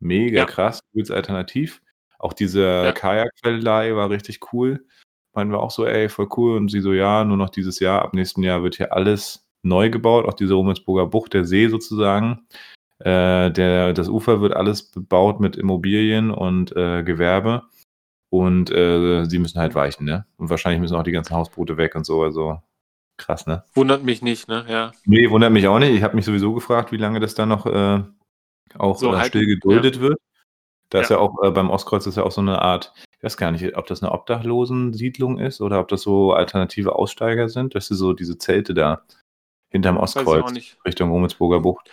Mega Ja. krass, übelst alternativ. Auch diese Ja. Kajakverleih war richtig cool. Meinen wir auch so, ey, voll cool. Und sie so, ja, nur noch dieses Jahr, ab nächsten Jahr wird hier alles neu gebaut, auch diese Rummelsburger Bucht, der See sozusagen. Äh, der, das Ufer wird alles bebaut mit Immobilien und äh, Gewerbe. Und äh, sie müssen halt weichen, ne? Und wahrscheinlich müssen auch die ganzen Hausboote weg und so. Also krass, ne? Wundert mich nicht, ne? Ja. Nee, wundert mich auch nicht. Ich habe mich sowieso gefragt, wie lange das da noch äh, auch So äh, still geduldet wird. Da ist Ja. ja auch äh, beim Ostkreuz ist ja auch so eine Art, ich weiß gar nicht, ob das eine Obdachlosensiedlung ist oder ob das so alternative Aussteiger sind. Das sind so diese Zelte da hinterm Ostkreuz. Richtung Rummelsburger Bucht.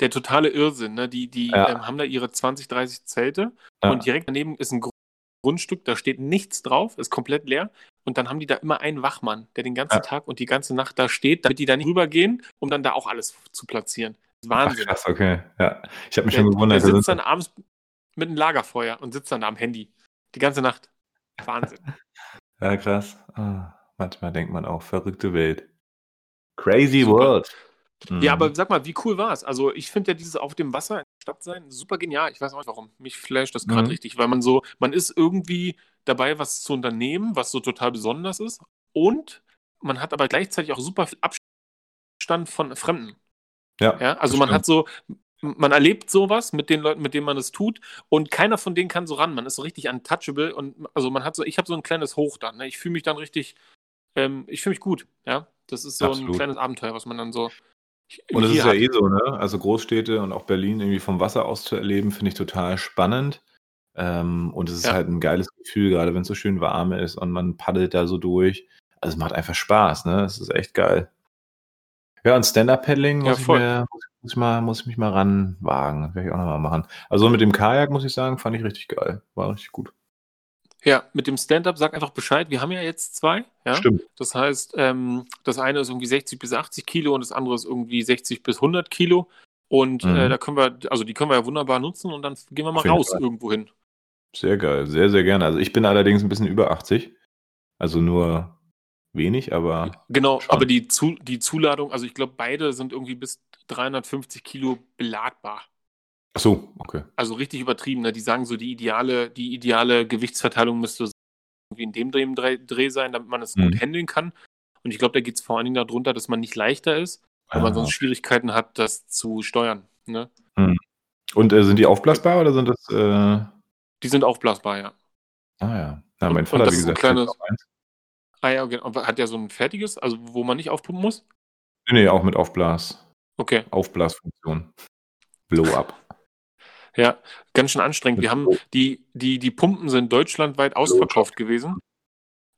Der totale Irrsinn, ne? Die, die Ja. ähm, haben da ihre 20, 30 Zelte Ja. und direkt daneben ist ein Gru- Grundstück, da steht nichts drauf, ist komplett leer. Und dann haben die da immer einen Wachmann, der den ganzen Ja. Tag und die ganze Nacht da steht, damit die da nicht rübergehen, um dann da auch alles zu platzieren. Das ist Ach, Wahnsinn. krass, okay. Ja. Ich habe mich der, schon der gewundert. da sitzt sind- dann abends mit einem Lagerfeuer und sitzt dann da am Handy. Die ganze Nacht. Wahnsinn. Ja, krass. Ah, manchmal denkt man auch, verrückte Welt. Crazy Super. World. Ja, Mhm. aber sag mal, wie cool war es? Also, ich finde ja dieses auf dem Wasser in der Stadt sein super genial. Ich weiß auch nicht warum. Mich flasht das gerade Mhm. richtig, weil man so, man ist irgendwie dabei, was zu unternehmen, was so total besonders ist. Und man hat aber gleichzeitig auch super viel Abstand von Fremden. Ja, Ja, also man stimmt. hat so, man erlebt sowas mit den Leuten, mit denen man es tut, und keiner von denen kann so ran. Man ist so richtig untouchable und also man hat so, ich habe so ein kleines Hoch dann. Ne? Ich fühle mich dann richtig, ähm, ich fühle mich gut. Ja, das ist so ein Absolut. kleines Abenteuer, was man dann so. Und es ist ja eh so, ne? Also Großstädte und auch Berlin irgendwie vom Wasser aus zu erleben, finde ich total spannend. Ähm, und es ist Ja. halt ein geiles Gefühl, gerade wenn es so schön warm ist und man paddelt da so durch. Also es macht einfach Spaß, ne? Es ist echt geil. Ja, und Stand-Up-Paddling Ja, muss, ich mir- muss, ich mal, muss ich mich mal ranwagen. Das werde ich auch nochmal machen. Also mit dem Kajak, muss ich sagen, fand ich richtig geil. War richtig gut. Ja, mit dem Stand-up sag einfach Bescheid. Wir haben ja jetzt zwei. Ja? Stimmt. Das heißt, ähm, das eine ist irgendwie 60 bis 80 Kilo und das andere ist irgendwie 60 bis 100 Kilo. Und Mhm. äh, da können wir, also die können wir ja wunderbar nutzen und dann gehen wir mal Auf raus irgendwo hin. Sehr geil. Sehr, sehr gerne. Also ich bin allerdings ein bisschen über 80. Also nur wenig, aber Genau, Schon. aber die, Zu die Zuladung, also ich glaube, beide sind irgendwie bis 350 Kilo beladbar. Ach so, okay. Also richtig übertrieben. Ne? Die sagen so, die ideale, die ideale Gewichtsverteilung müsste irgendwie in dem Dreh, Dreh, sein, damit man es Mhm. gut handeln kann. Und ich glaube, da geht es vor allen Dingen darunter, dass man nicht leichter ist, weil man Ah. sonst Schwierigkeiten hat, das zu steuern. Ne? Und äh, sind die aufblasbar oder sind das äh, Die sind aufblasbar, ja. Ah ja. Na, Und- mein und Vater, das wie ist ein gesagt, kleines-. Ah ja, okay. Aber hat der so ein fertiges, also wo man nicht aufpumpen muss? Nee, nee, auch mit Aufblas, Okay. Aufblasfunktion. Blow-up. Ja, ganz schön anstrengend. Wir haben die, die, die Pumpen sind deutschlandweit ausverkauft gewesen.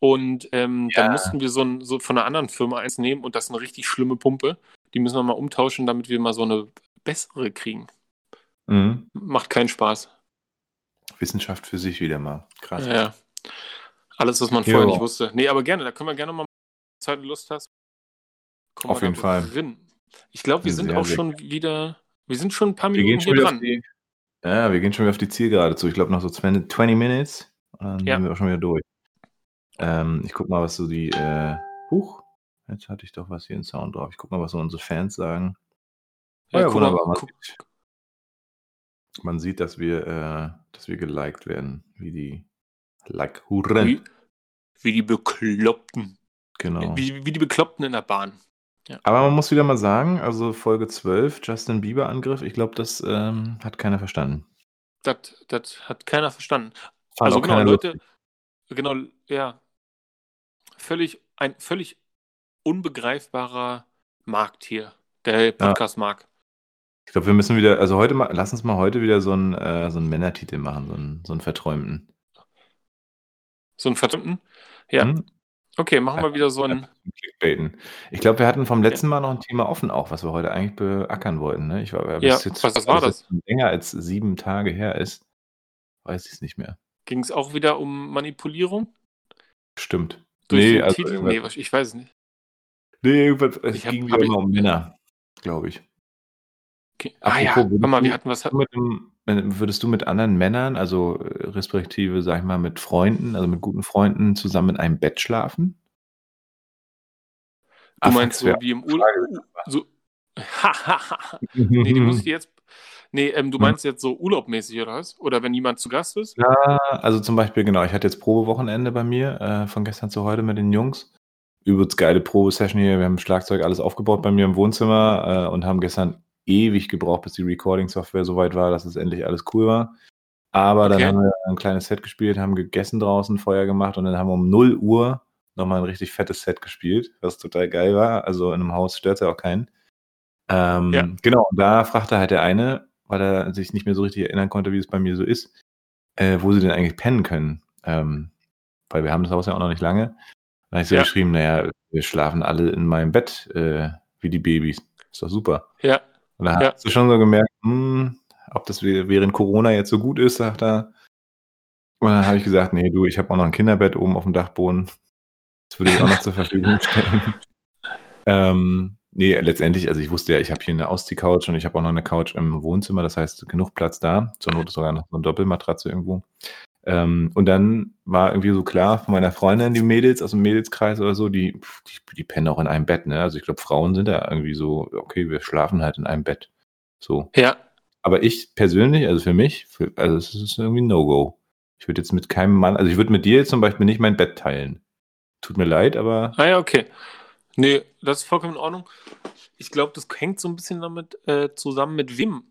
Und ähm, Ja. dann mussten wir so, ein, so von einer anderen Firma eins nehmen und das ist eine richtig schlimme Pumpe. Die müssen wir mal umtauschen, damit wir mal so eine bessere kriegen. Mhm. Macht keinen Spaß. Wissenschaft für sich wieder mal. Krass. Ja. Alles, was man Jo. vorher nicht wusste. Nee, aber gerne, da können wir gerne mal, wenn du Zeit und Lust hast. Auf jeden Fall. Drin. Ich glaube, wir sind Sehr, auch schon wieder, wir sind schon ein paar Minuten hier dran. die, ja, wir gehen schon wieder auf die Zielgerade zu. Ich glaube noch so 20, 20 Minutes. Und dann Ja. sind wir auch schon wieder durch. Ähm, ich guck mal, was so die, äh, huch, jetzt hatte ich doch was hier in Sound drauf. Ich guck mal, was so unsere Fans sagen. Ja, Ja, wunderbar. Man, man sieht, dass wir, äh, dass wir geliked werden. Wie die Like-Huren. wie, wie die Bekloppten. Genau. Wie, wie die Bekloppten in der Bahn. Aber man muss wieder mal sagen, also Folge 12, Justin Bieber-Angriff, ich glaube, das ähm, hat keiner verstanden. Das, das hat keiner verstanden. Fand also genau, Leute, genau, ja. Völlig, ein völlig unbegreifbarer Markt hier. Der Podcast-Markt. Ich glaube, wir müssen wieder, also heute mal, lass uns mal heute wieder so einen, äh, so einen Männertitel machen, so einen, so einen verträumten. So einen verdammten. Ja. Hm? Okay, machen wir wieder so ein. Ich glaube, wir hatten vom letzten Mal noch ein Thema offen auch, was wir heute eigentlich beackern wollten. Ne? Ich war, aber Ja, bis jetzt, was war das? länger als sieben Tage her ist, weiß ich es nicht mehr. Ging es auch wieder um Manipulierung? Stimmt. Durch nee, den also Titel? Nee, ich weiß es nicht. nee, irgendwas, es ging wieder immer um Männer, glaube ich. Okay. Ah ja, Apropos, mal, würdest wir du- hatten was. Mit dem, würdest du mit anderen Männern, also äh, respektive, sag ich mal, mit Freunden, also mit guten Freunden zusammen in einem Bett schlafen? Du Ah, meinst so wie im Urlaub? So. nee, die muss ich jetzt. Nee, ähm, du meinst jetzt so urlaubmäßig oder was? Oder wenn jemand zu Gast ist? Ja, also zum Beispiel, genau, ich hatte jetzt Probewochenende bei mir, äh, von gestern zu heute mit den Jungs. Übelst geile Probesession hier. Wir haben Schlagzeug alles aufgebaut bei mir im Wohnzimmer äh, und haben gestern ewig gebraucht, bis die Recording-Software soweit war, dass es endlich alles cool war. Aber Okay. dann haben wir ein kleines Set gespielt, haben gegessen draußen, Feuer gemacht und dann haben wir um 0 Uhr nochmal ein richtig fettes Set gespielt, was total geil war. Also in einem Haus stört ja auch keinen. Ähm, Ja. Genau, und da fragte halt der eine, weil er sich nicht mehr so richtig erinnern konnte, wie es bei mir so ist, äh, wo sie denn eigentlich pennen können. Ähm, weil wir haben das Haus ja auch noch nicht lange. Da habe ich so Ja. geschrieben, naja, wir schlafen alle in meinem Bett, äh, wie die Babys. Ist doch super. Ja. Und da Ja. hast du schon so gemerkt, hm, ob das während Corona jetzt so gut ist, sagt er. Und dann habe ich gesagt, nee, du, ich habe auch noch ein Kinderbett oben auf dem Dachboden. Das würde ich auch noch zur Verfügung stellen. Ähm, nee, letztendlich, also ich wusste ja, ich habe hier eine Ausziehcouch und ich habe auch noch eine Couch im Wohnzimmer, das heißt genug Platz da. Zur Not ist sogar noch so eine Doppelmatratze irgendwo. Ähm, und dann war irgendwie so klar von meiner Freundin, die Mädels aus dem Mädelskreis oder so, die, die, die pennen auch in einem Bett, ne? Also ich glaube, Frauen sind da irgendwie so, okay, wir schlafen halt in einem Bett. So. Ja. Aber ich persönlich, also für mich, für, also es ist irgendwie ein No-Go. Ich würde jetzt mit keinem Mann, also ich würde mit dir jetzt zum Beispiel nicht mein Bett teilen. Tut mir leid, aber Ah ja, okay. Nee, das ist vollkommen in Ordnung. ich glaube, das hängt so ein bisschen damit äh, zusammen, mit wem,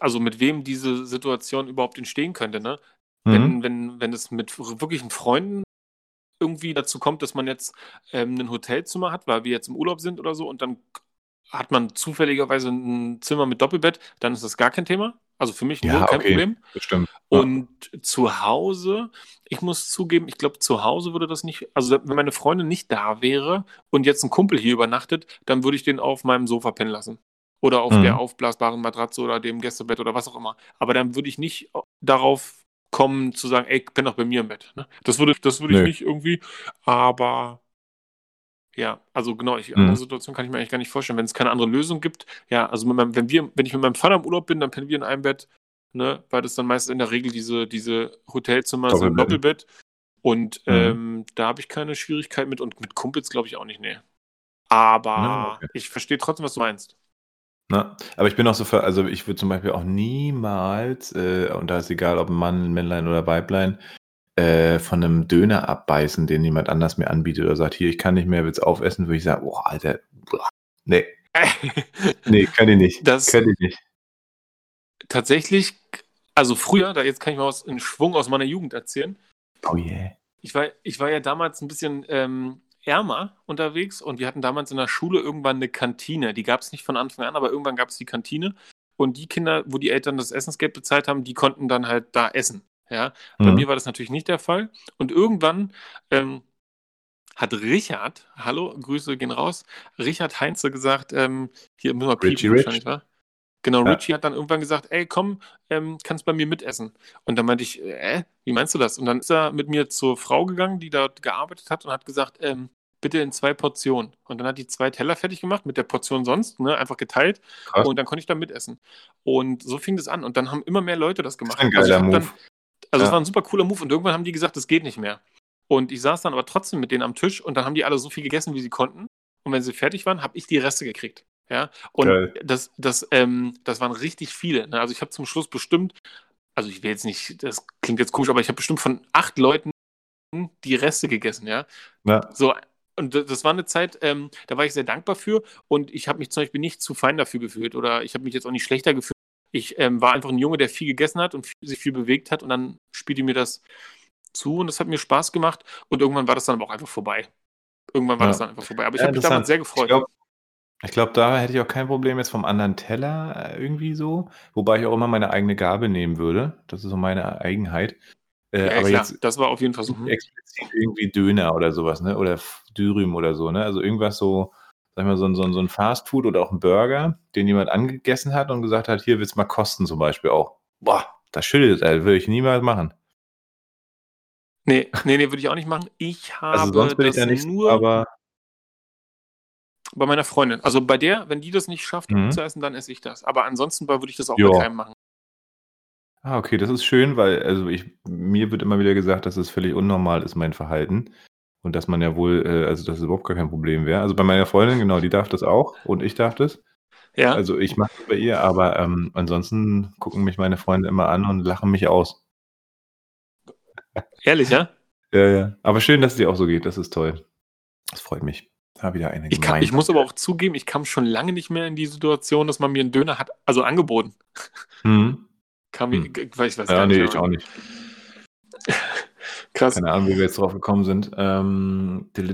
also mit wem diese Situation überhaupt entstehen könnte, ne? Mhm. Wenn, wenn, wenn es mit wirklichen Freunden irgendwie dazu kommt, dass man jetzt ähm, ein Hotelzimmer hat, weil wir jetzt im Urlaub sind oder so, und dann hat man zufälligerweise ein Zimmer mit Doppelbett, dann ist das gar kein Thema. Also für mich Ja, null kein okay. Problem. Bestimmt. Ja. Und zu Hause, ich muss zugeben, ich glaube, zu Hause würde das nicht, also wenn meine Freundin nicht da wäre und jetzt ein Kumpel hier übernachtet, dann würde ich den auf meinem Sofa pennen lassen. Oder auf Mhm. der aufblasbaren Matratze oder dem Gästebett oder was auch immer. Aber dann würde ich nicht darauf kommen zu sagen, ey, penn doch bei mir im Bett. Ne? Das würde, das würde ich Nö. nicht irgendwie, aber ja, also genau, ich, Mhm. andere Situation kann ich mir eigentlich gar nicht vorstellen. Wenn es keine andere Lösung gibt, ja, also meinem, wenn wir, wenn ich mit meinem Vater im Urlaub bin, dann pennen wir in einem Bett, ne, weil das dann meist in der Regel diese, diese Hotelzimmer sind im Doppelbetten. Doppelbett. Und Mhm. ähm, da habe ich keine Schwierigkeit mit und mit Kumpels glaube ich auch nicht, nee. Aber Ja, okay. ich verstehe trotzdem, was du meinst. Na, aber ich bin auch so für, also ich würde zum Beispiel auch niemals, äh, und da ist egal, ob ein Mann, ein Männlein oder Weiblein, äh, von einem Döner abbeißen, den jemand anders mir anbietet oder sagt, hier, ich kann nicht mehr, will's aufessen, würde ich sagen, boah, Alter, boah, nee, nee, kann ich nicht, Das- kann ich nicht. Tatsächlich, also früher, da jetzt kann ich mal was in Schwung aus meiner Jugend erzählen. Oh yeah. Ich war, ich war ja damals ein bisschen ähm, ärmer unterwegs und wir hatten damals in der Schule irgendwann eine Kantine. Die gab es nicht von Anfang an, aber irgendwann gab es die Kantine. Und die Kinder, wo die Eltern das Essensgeld bezahlt haben, die konnten dann halt da essen. Ja, bei Mhm. mir war das natürlich nicht der Fall. Und irgendwann ähm, hat Richard, hallo, Grüße gehen raus, Richard Heinze gesagt, ähm, hier müssen wir piepen wahrscheinlich, wa? Genau, Ja. Richie hat dann irgendwann gesagt, ey, komm, ähm, kannst bei mir mitessen. Und dann meinte ich, äh, wie meinst du das? Und dann ist er mit mir zur Frau gegangen, die dort gearbeitet hat und hat gesagt, ähm, bitte in zwei Portionen. Und dann hat die zwei Teller fertig gemacht, mit der Portion sonst, ne, einfach geteilt. Krass. Und dann konnte ich da mitessen. Und so fing das an. Und dann haben immer mehr Leute das gemacht. ein Also geiler hab Move. Dann, also es Ja. war ein super cooler Move. Und irgendwann haben die gesagt, das geht nicht mehr. Und ich saß dann aber trotzdem mit denen am Tisch und dann haben die alle so viel gegessen, wie sie konnten. Und wenn sie fertig waren, habe ich die Reste gekriegt. Ja, und Geil. das, das, ähm, das waren richtig viele. Ne? Also ich habe zum Schluss bestimmt, also ich will jetzt nicht, das klingt jetzt komisch, aber ich habe bestimmt von acht Leuten die Reste gegessen, ja. Ja. So, und das war eine Zeit, ähm, da war ich sehr dankbar für und ich habe mich zum Beispiel nicht zu fein dafür gefühlt oder ich habe mich jetzt auch nicht schlechter gefühlt. Ich ähm, war einfach ein Junge, der viel gegessen hat und viel, sich viel bewegt hat und dann spielte mir das zu und das hat mir Spaß gemacht und irgendwann war das dann aber auch einfach vorbei. Irgendwann war Ja. das dann einfach vorbei. Aber ich Ja, habe mich damals sehr Ich gefreut. Glaube, ich glaub, da hätte ich auch kein Problem jetzt vom anderen Teller äh, irgendwie so, wobei ich auch immer meine eigene Gabel nehmen würde. Das ist so meine Eigenheit. Äh, ja, aber klar, jetzt das war auf jeden Fall so. hm. explizit irgendwie Döner oder sowas, ne? Oder Dürüm oder so, ne? Also irgendwas so, sag ich mal, so ein, so ein, so ein Fastfood oder auch ein Burger, den jemand angegessen hat und gesagt hat, hier willst du mal kosten zum Beispiel auch. Boah, das schüttelt, ey, würde ich niemals machen. Nee, nee, nee, würde ich auch nicht machen. Ich habe Also sonst bin ich da nicht, nur aber bei meiner Freundin. Also bei der, wenn die das nicht schafft, Mhm. zu essen, dann esse ich das. Aber ansonsten würde ich das auch Ja. bei keinem machen. Ah, okay, das ist schön, weil also ich, mir wird immer wieder gesagt, dass es völlig unnormal ist, mein Verhalten. Und dass man ja wohl, äh, also dass es überhaupt gar kein Problem wäre. Also bei meiner Freundin, genau, die darf das auch und ich darf das. Ja, Also ich mache es bei ihr, aber ähm, ansonsten gucken mich meine Freunde immer an und lachen mich aus. ehrlich, ja? Ja, ja. Aber schön, dass es dir auch so geht, das ist toll. Das freut mich. Da wieder eine Ich, kann, ich muss aber auch zugeben, ich kam schon lange nicht mehr in die Situation, dass man mir einen Döner hat, also angeboten. Hm. Kam Hm. ich weiß, ich weiß Ja, gar nee, nicht. ich aber- auch nicht. Krass. Keine Ahnung, wie wir jetzt drauf gekommen sind. Ähm, Bei-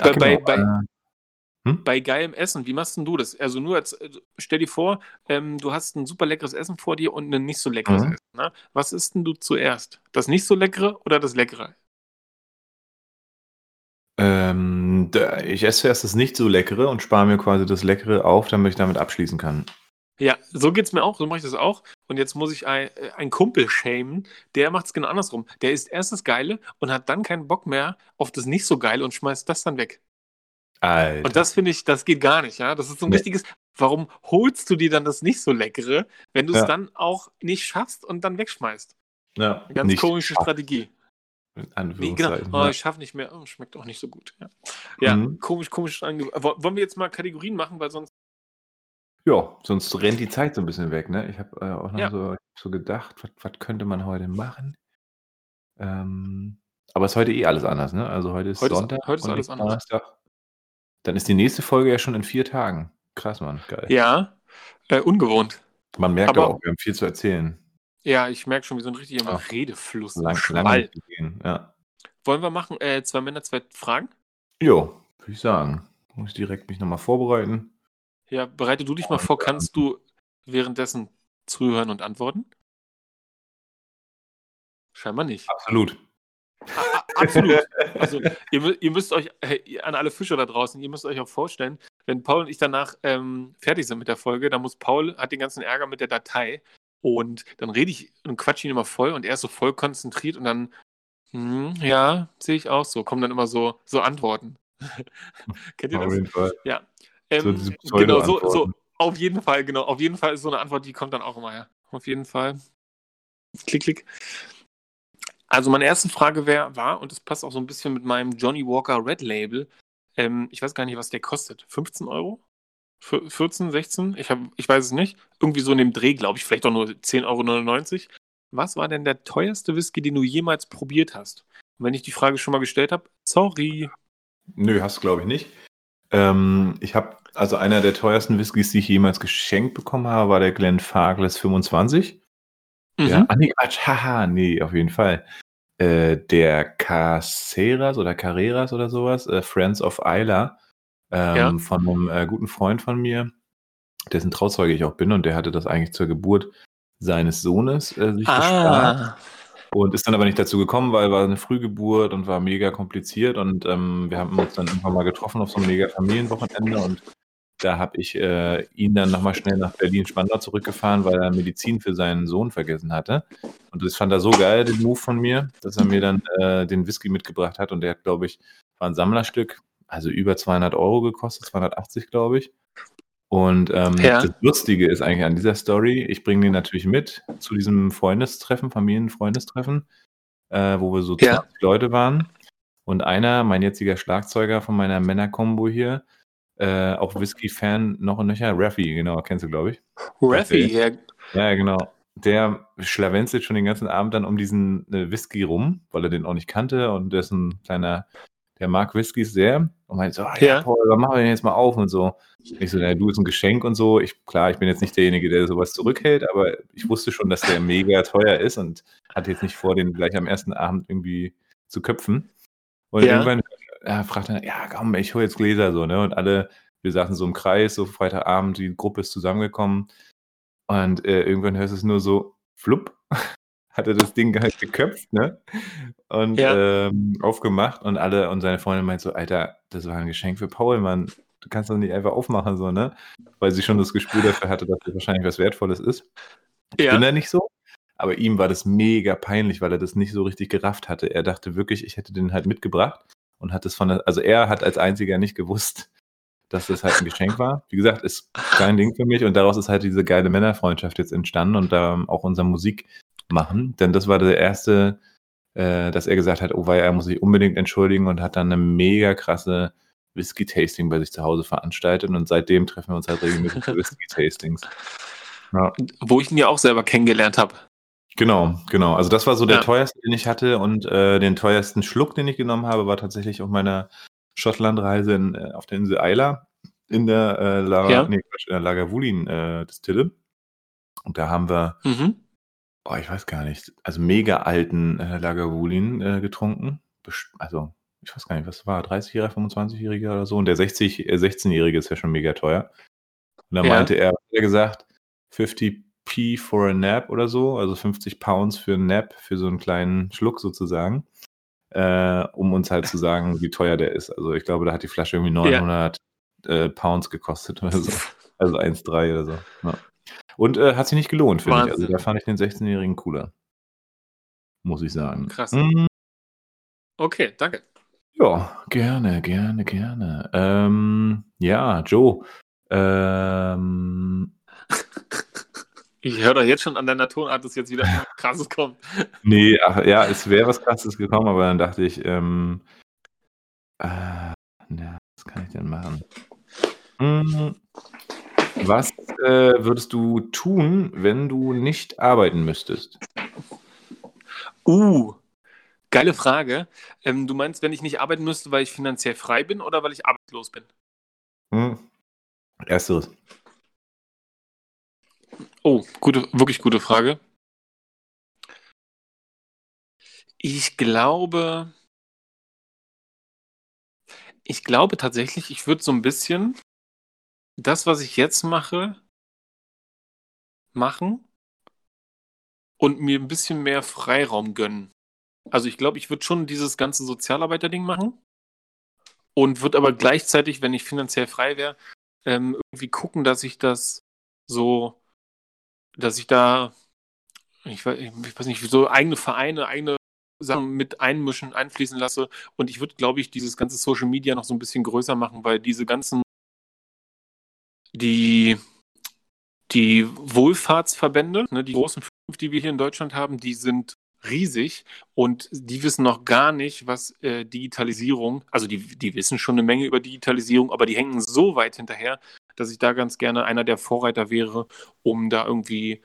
ach, bei- genau, bei- äh, Bei geilem Essen, wie machst denn du das? Also nur als, äh, stell dir vor, ähm, du hast ein super leckeres Essen vor dir und ein nicht so leckeres Mhm. Essen. Ne? Was isst denn du zuerst? Das nicht so leckere oder das leckere? Ähm, ich esse zuerst das nicht so leckere und spare mir quasi das Leckere auf, damit ich damit abschließen kann. Ja, so geht's mir auch, so mache ich das auch. Und jetzt muss ich ein, äh, einen Kumpel schämen, der macht es genau andersrum. Der isst erst das Geile und hat dann keinen Bock mehr auf das nicht so Geile und schmeißt das dann weg. Alter. Und das finde ich, das geht gar nicht, ja. Das ist so ein Nee. richtiges, warum holst du dir dann das nicht so Leckere, wenn du es Ja. dann auch nicht schaffst und dann wegschmeißt? ja, Eine ganz komische Strategie. Nee, genau. Oh, ja. ich schaffe nicht mehr. Oh, schmeckt auch nicht so gut. Ja, ja Mhm. komisch, komisch. Wollen wir jetzt mal Kategorien machen, weil sonst. Ja, sonst rennt die Zeit so ein bisschen weg, ne? Ich habe äh, auch noch Ja. so, so gedacht, was, könnte man heute machen? Ähm, aber es ist heute eh alles anders, ne? Also heute ist Heute ist- Sonntag heute ist alles anders. Donnerstag, Dann ist die nächste Folge ja schon in vier Tagen. Krass, Mann. Geil. Ja, äh, ungewohnt. Man merkt Aber- auch, wir haben viel zu erzählen. Ja, ich merke schon, wir sind richtig im Ach, Redefluss. Lang, zu gehen. Ja. Wollen wir machen? Äh, zwei Männer, zwei Fragen? Jo, würde ich sagen. Muss ich direkt mich nochmal vorbereiten. Ja, bereite du dich mal vor, kannst du währenddessen zuhören und antworten? Scheinbar nicht. Absolut. A- a- Absolut. Also ihr, ihr müsst euch, ihr- an alle Fischer da draußen, ihr müsst euch auch vorstellen, wenn Paul und ich danach ähm, fertig sind mit der Folge, dann muss Paul, hat den ganzen Ärger mit der Datei und dann rede ich und quatsch ihn immer voll und er ist so voll konzentriert und dann, hm, ja, sehe ich auch so, kommen dann immer so, so Antworten. Kennt ihr Auf das? jeden Fall. Ja. Ähm, So genau, so, so, auf jeden Fall, genau. Auf jeden Fall ist so eine Antwort, die kommt dann auch immer her. Auf jeden Fall. Klick, klick. Also meine erste Frage wär, war, und das passt auch so ein bisschen mit meinem Johnny Walker Red Label, ähm, ich weiß gar nicht, was der kostet. 15 Euro? F 14, 16? Ich, hab, ich weiß es nicht. Irgendwie so in dem Dreh, glaube ich, vielleicht auch nur 10,99 Euro. Was war denn der teuerste Whisky, den du jemals probiert hast? Und wenn ich die Frage schon mal gestellt habe, sorry. Nö, hast du, glaube ich, nicht. Ähm, ich habe, also einer der teuersten Whiskys, die ich jemals geschenkt bekommen habe, war der Glen Farkless 25. Mhm. Ja, ah, nee, Quatsch, haha, nee, auf jeden Fall. Äh, der Caceras oder Carreras oder sowas, äh, Friends of Isla, ähm, Ja. von einem äh, guten Freund von mir, dessen Trauzeuge ich auch bin und der hatte das eigentlich zur Geburt seines Sohnes äh, sich gespart. Ah, Und ist dann aber nicht dazu gekommen, weil war eine Frühgeburt und war mega kompliziert und ähm, wir haben uns dann irgendwann mal getroffen auf so einem mega Familienwochenende und da habe ich äh, ihn dann nochmal schnell nach Berlin-Spandau zurückgefahren, weil er Medizin für seinen Sohn vergessen hatte. Und das fand er so geil, den Move von mir, dass er mir dann äh, den Whisky mitgebracht hat und der hat, glaube ich, war ein Sammlerstück, also über 200 Euro gekostet, 280, glaube ich. Und ähm, Ja. das Lustige ist eigentlich an dieser Story, ich bringe den natürlich mit zu diesem Freundestreffen, Familienfreundestreffen, äh, wo wir so Ja. 20 Leute waren. Und einer, mein jetziger Schlagzeuger von meiner Männerkombo hier, äh, auch Whisky-Fan noch und nöcher, Raffi, genau, kennst du, glaube ich. Raffi, ja. Ja, genau. Der schlawenzelt schon den ganzen Abend dann um diesen äh, Whisky rum, weil er den auch nicht kannte und der ist ein kleiner, der mag Whiskys sehr und meint so, ah, ja, Ja. Paul, was machen wir denn jetzt mal auf und so. Ich so, na, du ist ein Geschenk und so. Ich, klar, ich bin jetzt nicht derjenige, der sowas zurückhält, aber ich wusste schon, dass der mega teuer ist und hatte jetzt nicht vor, den gleich am ersten Abend irgendwie zu köpfen. Und Ja. irgendwann ja, fragt er, ja, komm, ich hole jetzt Gläser so, ne? Und alle, wir saßen so im Kreis, so Freitagabend, die Gruppe ist zusammengekommen und äh, irgendwann hörst du es nur so, flupp, hat er das Ding halt geköpft, ne? Und Ja. ähm, aufgemacht und alle und seine Freundin meint so, Alter, das war ein Geschenk für Paul, Mann. Du kannst doch nicht einfach aufmachen, so, ne? Weil sie schon das Gespür dafür hatte, dass das wahrscheinlich was Wertvolles ist. Ich Ja. bin da nicht so. Aber ihm war das mega peinlich, weil er das nicht so richtig gerafft hatte. Er dachte wirklich, ich hätte den halt mitgebracht und hat es von der, also er hat als einziger nicht gewusst, dass das halt ein Geschenk war. Wie gesagt, ist kein Ding für mich und daraus ist halt diese geile Männerfreundschaft jetzt entstanden und da auch unser Musik machen. Denn das war der erste, äh, dass er gesagt hat, oh, weil er muss sich unbedingt entschuldigen und hat dann eine mega krasse Whisky-Tasting bei sich zu Hause veranstaltet und seitdem treffen wir uns halt regelmäßig für Whisky-Tastings. Ja. Wo ich ihn ja auch selber kennengelernt habe. Genau, genau. Also das war so der Ja. teuerste, den ich hatte und äh, den teuersten Schluck, den ich genommen habe, war tatsächlich auf meiner Schottlandreise in, äh, auf der Insel Isla in der äh, Lager, Ja. nee, Quatsch, in der Lagavulin äh, Distille. Und da haben wir, Mhm. Oh, ich weiß gar nicht, also mega alten äh, Lagavulin äh, getrunken. Best also ich weiß gar nicht, was war, 30-Jähriger, 25-Jähriger oder so. Und der 60, äh, 16-Jährige ist ja schon mega teuer. Und dann Ja. meinte er, hat er gesagt, 50p for a nap oder so, also 50 Pounds für einen Nap, für so einen kleinen Schluck sozusagen, äh, um uns halt zu sagen, wie teuer der ist. Also ich glaube, da hat die Flasche irgendwie 900 äh, Pounds gekostet oder so. Also 1,3 oder so. Ja. Und äh, hat sich nicht gelohnt, finde ich. Also da fand ich den 16-Jährigen cooler. Muss ich sagen. Krass. Mm, Okay, danke. ja, gerne, gerne, gerne. Ähm, ja, Joe. Ähm, Ich höre doch jetzt schon an deiner Tonart, dass jetzt wieder was krasses kommt. nee, ach, ja, es wäre was krasses gekommen, aber dann dachte ich, ähm, äh, na, was kann ich denn machen? Hm, was äh, würdest du tun, wenn du nicht arbeiten müsstest? Uh, geile Frage. Ähm, du meinst, wenn ich nicht arbeiten müsste, weil ich finanziell frei bin oder weil ich arbeitslos bin? Hm. Ersteres. Oh, gute, wirklich gute Frage. Ich glaube, ich glaube tatsächlich, ich würde so ein bisschen das, was ich jetzt mache, machen und mir ein bisschen mehr Freiraum gönnen. Also ich glaube, ich würde schon dieses ganze Sozialarbeiter-Ding machen und würde aber gleichzeitig, wenn ich finanziell frei wäre, ähm, irgendwie gucken, dass ich das so, dass ich da, ich weiß, ich weiß nicht, so eigene Vereine, eigene Sachen mit einmischen, einfließen lasse. Und ich würde, glaube ich, dieses ganze Social Media noch so ein bisschen größer machen, weil diese ganzen, die, die Wohlfahrtsverbände, ne, die großen fünf, die wir hier in Deutschland haben, die sind riesig und die wissen noch gar nicht, was äh, Digitalisierung, also die, die wissen schon eine Menge über Digitalisierung, aber die hängen so weit hinterher, dass ich da ganz gerne einer der Vorreiter wäre, um da irgendwie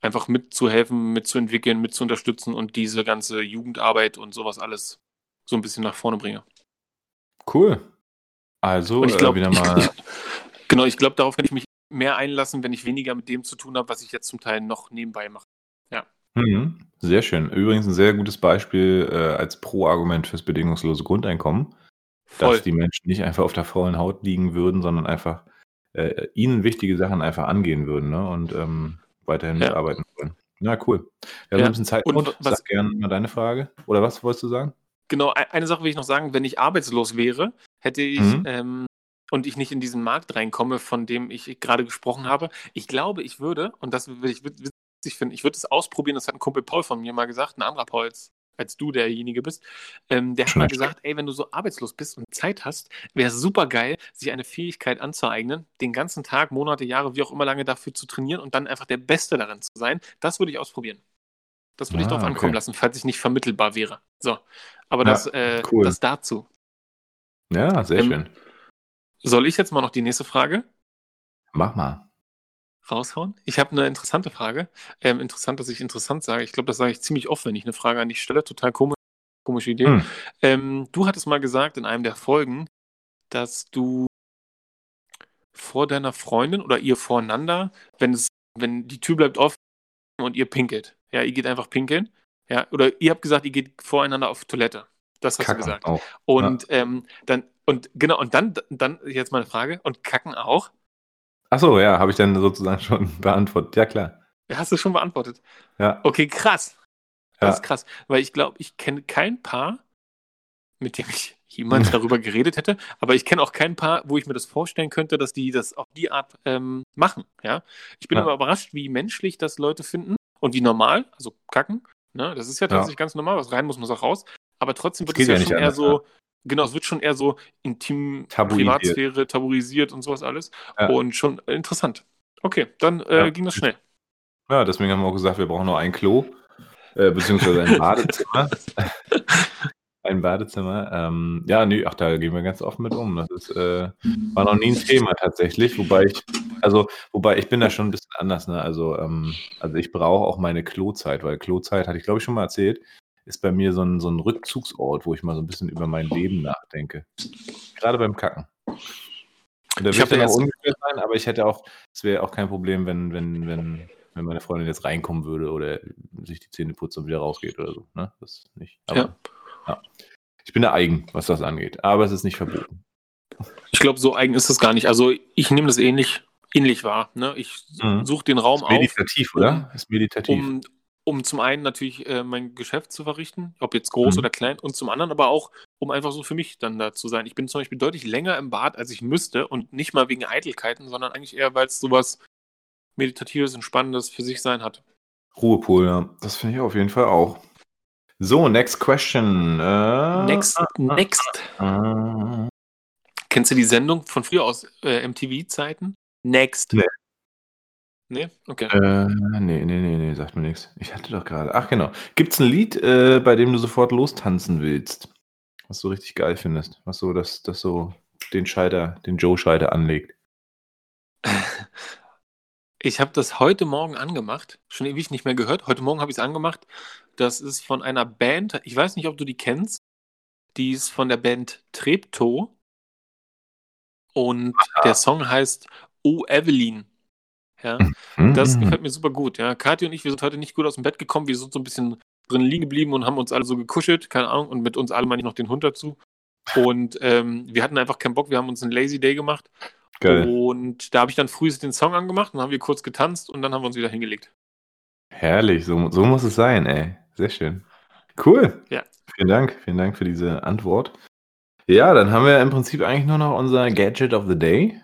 einfach mitzuhelfen, mitzuentwickeln, mitzuunterstützen und diese ganze Jugendarbeit und sowas alles so ein bisschen nach vorne bringe. Cool. Also ich glaub, äh, wieder mal. Genau, ich glaube, darauf kann ich mich mehr einlassen, wenn ich weniger mit dem zu tun habe, was ich jetzt zum Teil noch nebenbei mache. Ja. Mhm. Sehr schön. Übrigens ein sehr gutes Beispiel äh, als Pro-Argument fürs bedingungslose Grundeinkommen, Voll. dass die Menschen nicht einfach auf der faulen Haut liegen würden, sondern einfach äh, ihnen wichtige Sachen einfach angehen würden ne? und ähm, weiterhin ja. mitarbeiten wollen. Na, cool. Wir haben ja. ein bisschen Zeit. Und was, Sag gerne mal deine Frage. Oder was wolltest du sagen? Genau, e-, eine Sache will ich noch sagen. Wenn ich arbeitslos wäre, hätte ich mhm. ähm, und ich nicht in diesen Markt reinkomme, von dem ich gerade gesprochen habe, ich glaube, ich würde, und das würde ich witzig finden, ich würde es ausprobieren, das hat ein Kumpel Paul von mir mal gesagt, ein anderer Paul als, als du derjenige bist, ähm, der hat mal gesagt, ey, wenn du so arbeitslos bist und Zeit hast, wäre es super geil, sich eine Fähigkeit anzueignen, den ganzen Tag, Monate, Jahre, wie auch immer lange dafür zu trainieren und dann einfach der Beste darin zu sein. Das würde ich ausprobieren. Das würde ah, ich darauf okay. ankommen lassen, falls ich nicht vermittelbar wäre. So, aber ja, das, äh, cool. das dazu. Ja, sehr ähm, schön. Soll ich jetzt mal noch die nächste Frage? Mach mal. Raushauen? Ich habe eine interessante Frage. Ähm, interessant, dass ich interessant sage. Ich glaube, das sage ich ziemlich oft, wenn ich eine Frage an dich stelle. Total komisch, komische Idee. Hm. Ähm, du hattest mal gesagt in einem der Folgen, dass du vor deiner Freundin oder ihr voreinander, wenn es, wenn die Tür bleibt offen und ihr pinkelt. Ja, ihr geht einfach pinkeln. Ja, oder ihr habt gesagt, ihr geht voreinander auf Toilette. Das hast Kacken du gesagt. Auch. Und ja. ähm, dann und genau, und dann, dann jetzt mal eine Frage. Und Kacken auch? Achso, ja, habe ich dann sozusagen schon beantwortet. Ja, klar. Hast du schon beantwortet? Ja. Okay, krass. Das ja. ist krass. Weil ich glaube, ich kenne kein Paar, mit dem ich jemand darüber geredet hätte, aber ich kenne auch kein Paar, wo ich mir das vorstellen könnte, dass die das auf die Art ähm, machen. Ja? Ich bin ja. immer überrascht, wie menschlich das Leute finden und wie normal, also kacken. Ne? Das ist ja tatsächlich ja. ganz normal, was rein muss, muss auch raus. Aber trotzdem wird es ja, ja schon eher so, Genau, es wird schon eher so intim, tabuisiert. Privatsphäre tabuisiert und sowas alles. Ja. Und schon interessant. Okay, dann äh, ja. ging das schnell. Ja, deswegen haben wir auch gesagt, wir brauchen noch ein Klo, äh, beziehungsweise ein Badezimmer. ein Badezimmer. Ähm, ja, nee, ach, da gehen wir ganz offen mit um. Das ist, äh, war noch nie ein Thema tatsächlich, wobei ich, also, wobei ich bin da schon ein bisschen anders, ne? Also, ähm, also ich brauche auch meine Klozeit, weil Klozeit, hatte ich glaube ich schon mal erzählt, ist bei mir so ein, so ein Rückzugsort, wo ich mal so ein bisschen über mein Leben nachdenke. Gerade beim Kacken. Und da ich würde auch ungefähr sein, aber ich hätte auch, es wäre auch kein Problem, wenn, wenn, wenn, wenn meine Freundin jetzt reinkommen würde oder sich die Zähne putzt und wieder rausgeht oder so. Ne? Das nicht. Aber, ja. ja. Ich bin da eigen, was das angeht, aber es ist nicht verboten. Ich glaube, so eigen ist es gar nicht. Also ich nehme das ähnlich, ähnlich wahr. Ne? Ich mhm. suche den Raum ist meditativ, auf. Meditativ, oder? Ist meditativ. Um, um zum einen natürlich äh, mein Geschäft zu verrichten, ob jetzt groß mhm. oder klein, und zum anderen aber auch, um einfach so für mich dann da zu sein. Ich bin zum Beispiel deutlich länger im Bad, als ich müsste und nicht mal wegen Eitelkeiten, sondern eigentlich eher, weil es sowas Meditatives und Spannendes für sich sein hat. Ruhepol, ja. Das finde ich auf jeden Fall auch. So, next question. Äh, next, ah, next. Ah, Kennst du die Sendung von früher aus äh, MTV-Zeiten? Next. Nee. Nee? Okay. Äh, nee, nee, nee, nee, sagt mir nichts. Ich hatte doch gerade. Ach, genau. Gibt es ein Lied, äh, bei dem du sofort lostanzen willst? Was du richtig geil findest? Was so, das, das so den Scheiter, den Joe-Scheiter anlegt? Ich habe das heute Morgen angemacht. Schon ewig nicht mehr gehört. Heute Morgen habe ich es angemacht. Das ist von einer Band. Ich weiß nicht, ob du die kennst. Die ist von der Band Trepto. Und der Song heißt Oh Evelyn. Ja, Mhm. das gefällt mir super gut. Ja, Kathi und ich, wir sind heute nicht gut aus dem Bett gekommen. Wir sind so ein bisschen drin liegen geblieben und haben uns alle so gekuschelt, keine Ahnung. Und mit uns alle meine ich noch den Hund dazu. Und ähm, wir hatten einfach keinen Bock. Wir haben uns einen Lazy Day gemacht. Geil. Und da habe ich dann früh den Song angemacht und haben wir kurz getanzt und dann haben wir uns wieder hingelegt. Herrlich, so, so muss es sein, ey. Sehr schön. Cool. Ja. Vielen Dank, vielen Dank für diese Antwort. Ja, dann haben wir im Prinzip eigentlich nur noch unser Gadget of the Day.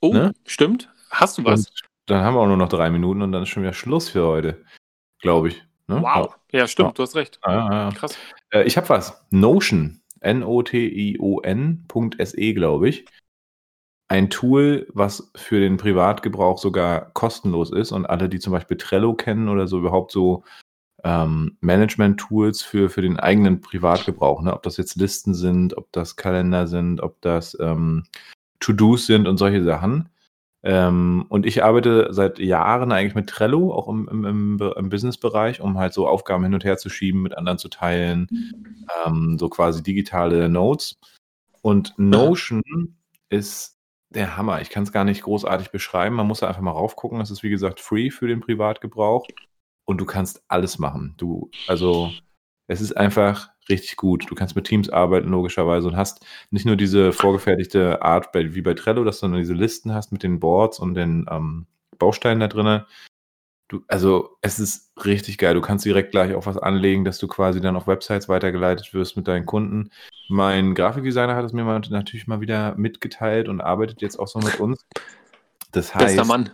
Oh, Ne? stimmt. Hast du was? Und dann haben wir auch nur noch drei Minuten und dann ist schon wieder Schluss für heute. Glaube ich. Ne? Wow. Ja, stimmt, Ja. du hast recht. Ja, ja, ja. Krass. Äh, ich habe was. Notion. N-O-T-I-O-N.se, glaube ich. Ein Tool, was für den Privatgebrauch sogar kostenlos ist und alle, die zum Beispiel Trello kennen oder so überhaupt so ähm, Management-Tools für, für den eigenen Privatgebrauch, ne? ob das jetzt Listen sind, ob das Kalender sind, ob das ähm, To-Dos sind und solche Sachen. Ähm, und ich arbeite seit Jahren eigentlich mit Trello, auch im, im, im, im Business-Bereich, um halt so Aufgaben hin und her zu schieben, mit anderen zu teilen, ähm, so quasi digitale Notes. Und Notion ist der Hammer. Ich kann es gar nicht großartig beschreiben. Man muss da einfach mal raufgucken. Es ist, wie gesagt, free für den Privatgebrauch. Und du kannst alles machen. Du, also, es ist einfach richtig gut. Du kannst mit Teams arbeiten, logischerweise, und hast nicht nur diese vorgefertigte Art bei, wie bei Trello, dass du dann diese Listen hast mit den Boards und den ähm, Bausteinen da drin. Du, also, es ist richtig geil. Du kannst direkt gleich auch was anlegen, dass du quasi dann auf Websites weitergeleitet wirst mit deinen Kunden. Mein Grafikdesigner hat es mir mal, natürlich mal wieder mitgeteilt und arbeitet jetzt auch so mit uns. Das heißt, Bester Mann.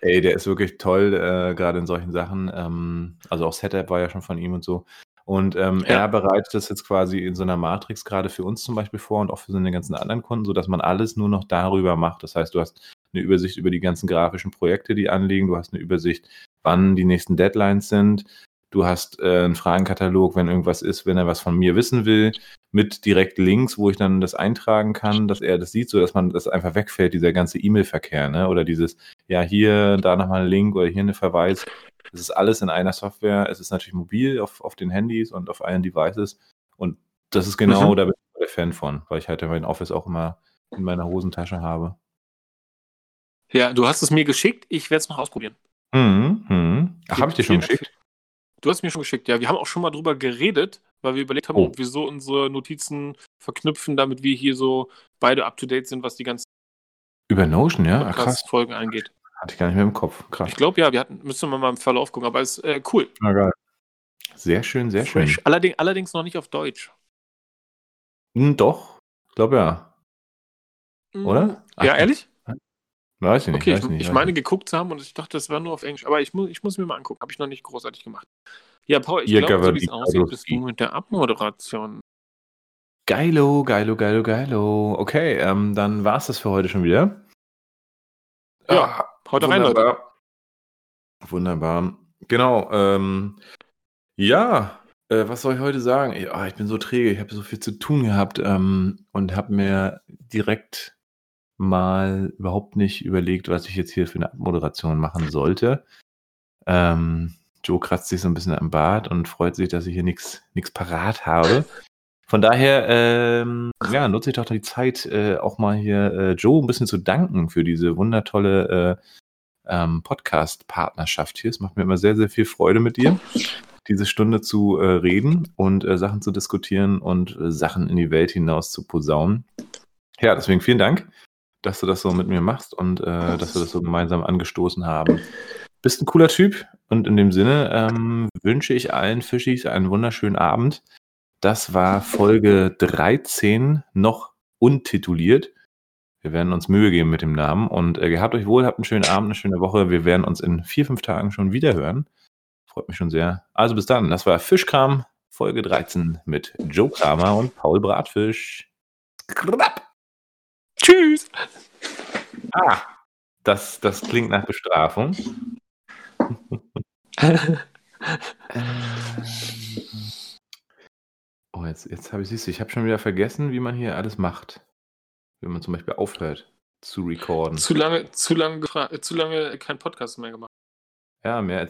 Ey, der ist wirklich toll, äh, gerade in solchen Sachen. Ähm, also auch Setup war ja schon von ihm und so. Und ähm, Ja. er bereitet das jetzt quasi in so einer Matrix gerade für uns zum Beispiel vor und auch für seine ganzen anderen Kunden, sodass man alles nur noch darüber macht. Das heißt, du hast eine Übersicht über die ganzen grafischen Projekte, die anliegen. Du hast eine Übersicht, wann die nächsten Deadlines sind. Du hast äh, einen Fragenkatalog, wenn irgendwas ist, wenn er was von mir wissen will, mit direkt Links, wo ich dann das eintragen kann, dass er das sieht, so dass man das einfach wegfällt, dieser ganze E-Mail-Verkehr, ne? Oder dieses, ja, hier, da nochmal ein Link oder hier eine Verweis. Es ist alles in einer Software. Es ist natürlich mobil auf, auf den Handys und auf allen Devices. Und das ist genau, Mhm. da bin ich der Fan von, weil ich halt mein Office auch immer in meiner Hosentasche habe. Ja, du hast es mir geschickt. Ich werde es noch ausprobieren. Mhm, mhm. Ach, habe ich dir schon geschickt? Du hast mir schon geschickt. Ja, wir haben auch schon mal drüber geredet, weil wir überlegt haben, Oh. ob wir so unsere Notizen verknüpfen, damit wir hier so beide up to date sind, was die ganzen Über Notion, ja? Ach, krass. Podcast-Folgen angeht. Hatte ich gar nicht mehr im Kopf. Krass. Ich glaube ja, wir hatten, müssen wir mal im Verlauf gucken, aber ist äh, cool. Na, geil. Sehr schön, sehr Fresh. schön. Allerdings, allerdings noch nicht auf Deutsch. Hm, doch, ich glaube ja. Oder? Ach, Ja, ehrlich? Weiß ich nicht. Okay, weiß ich, nicht, ich meine nicht. geguckt zu haben und ich dachte, das war nur auf Englisch. Aber ich, muss, ich muss mir mal angucken. Habe ich noch nicht großartig gemacht. Ja, Paul, ich Ihr glaube, so wie es aussieht, bist du mit der Abmoderation. Geilo, geilo, geilo, geilo. Okay, ähm, dann war's das für heute schon wieder. Ja, Ah, Haut rein, Leute. wunderbar. Genau. Ähm, ja, äh, was soll ich heute sagen? Ich, ah, ich bin so träge, ich habe so viel zu tun gehabt ähm, und habe mir direkt mal überhaupt nicht überlegt, was ich jetzt hier für eine Abmoderation machen sollte. Ähm, Joe kratzt sich so ein bisschen am Bart und freut sich, dass ich hier nichts parat habe. Von daher, ähm, ja, nutze ich doch die Zeit, äh, auch mal hier äh, Joe ein bisschen zu danken für diese wundertolle äh, ähm, Podcast-Partnerschaft hier. Es macht mir immer sehr, sehr viel Freude mit dir, diese Stunde zu äh, reden und äh, Sachen zu diskutieren und äh, Sachen in die Welt hinaus zu posaunen. Ja, deswegen vielen Dank, dass du das so mit mir machst und äh, dass wir das so gemeinsam angestoßen haben. Bist ein cooler Typ und in dem Sinne ähm, wünsche ich allen Fischis einen wunderschönen Abend. Das war Folge 13, noch untituliert. Wir werden uns Mühe geben mit dem Namen und äh, gehabt euch wohl, habt einen schönen Abend, eine schöne Woche. Wir werden uns in vier, fünf Tagen schon wieder hören. Freut mich schon sehr. Also bis dann. Das war Fischkram, Folge 13 mit Joe Kramer und Paul Bratfisch. Krapp. Tschüss. Ah, das, das klingt nach Bestrafung. Oh, jetzt, jetzt habe ich, siehst du, ich habe schon wieder vergessen, wie man hier alles macht. Wenn man zum Beispiel aufhört zu recorden. zu lange, zu lange, äh, zu lange kein Podcast mehr gemacht. Ja, mehr als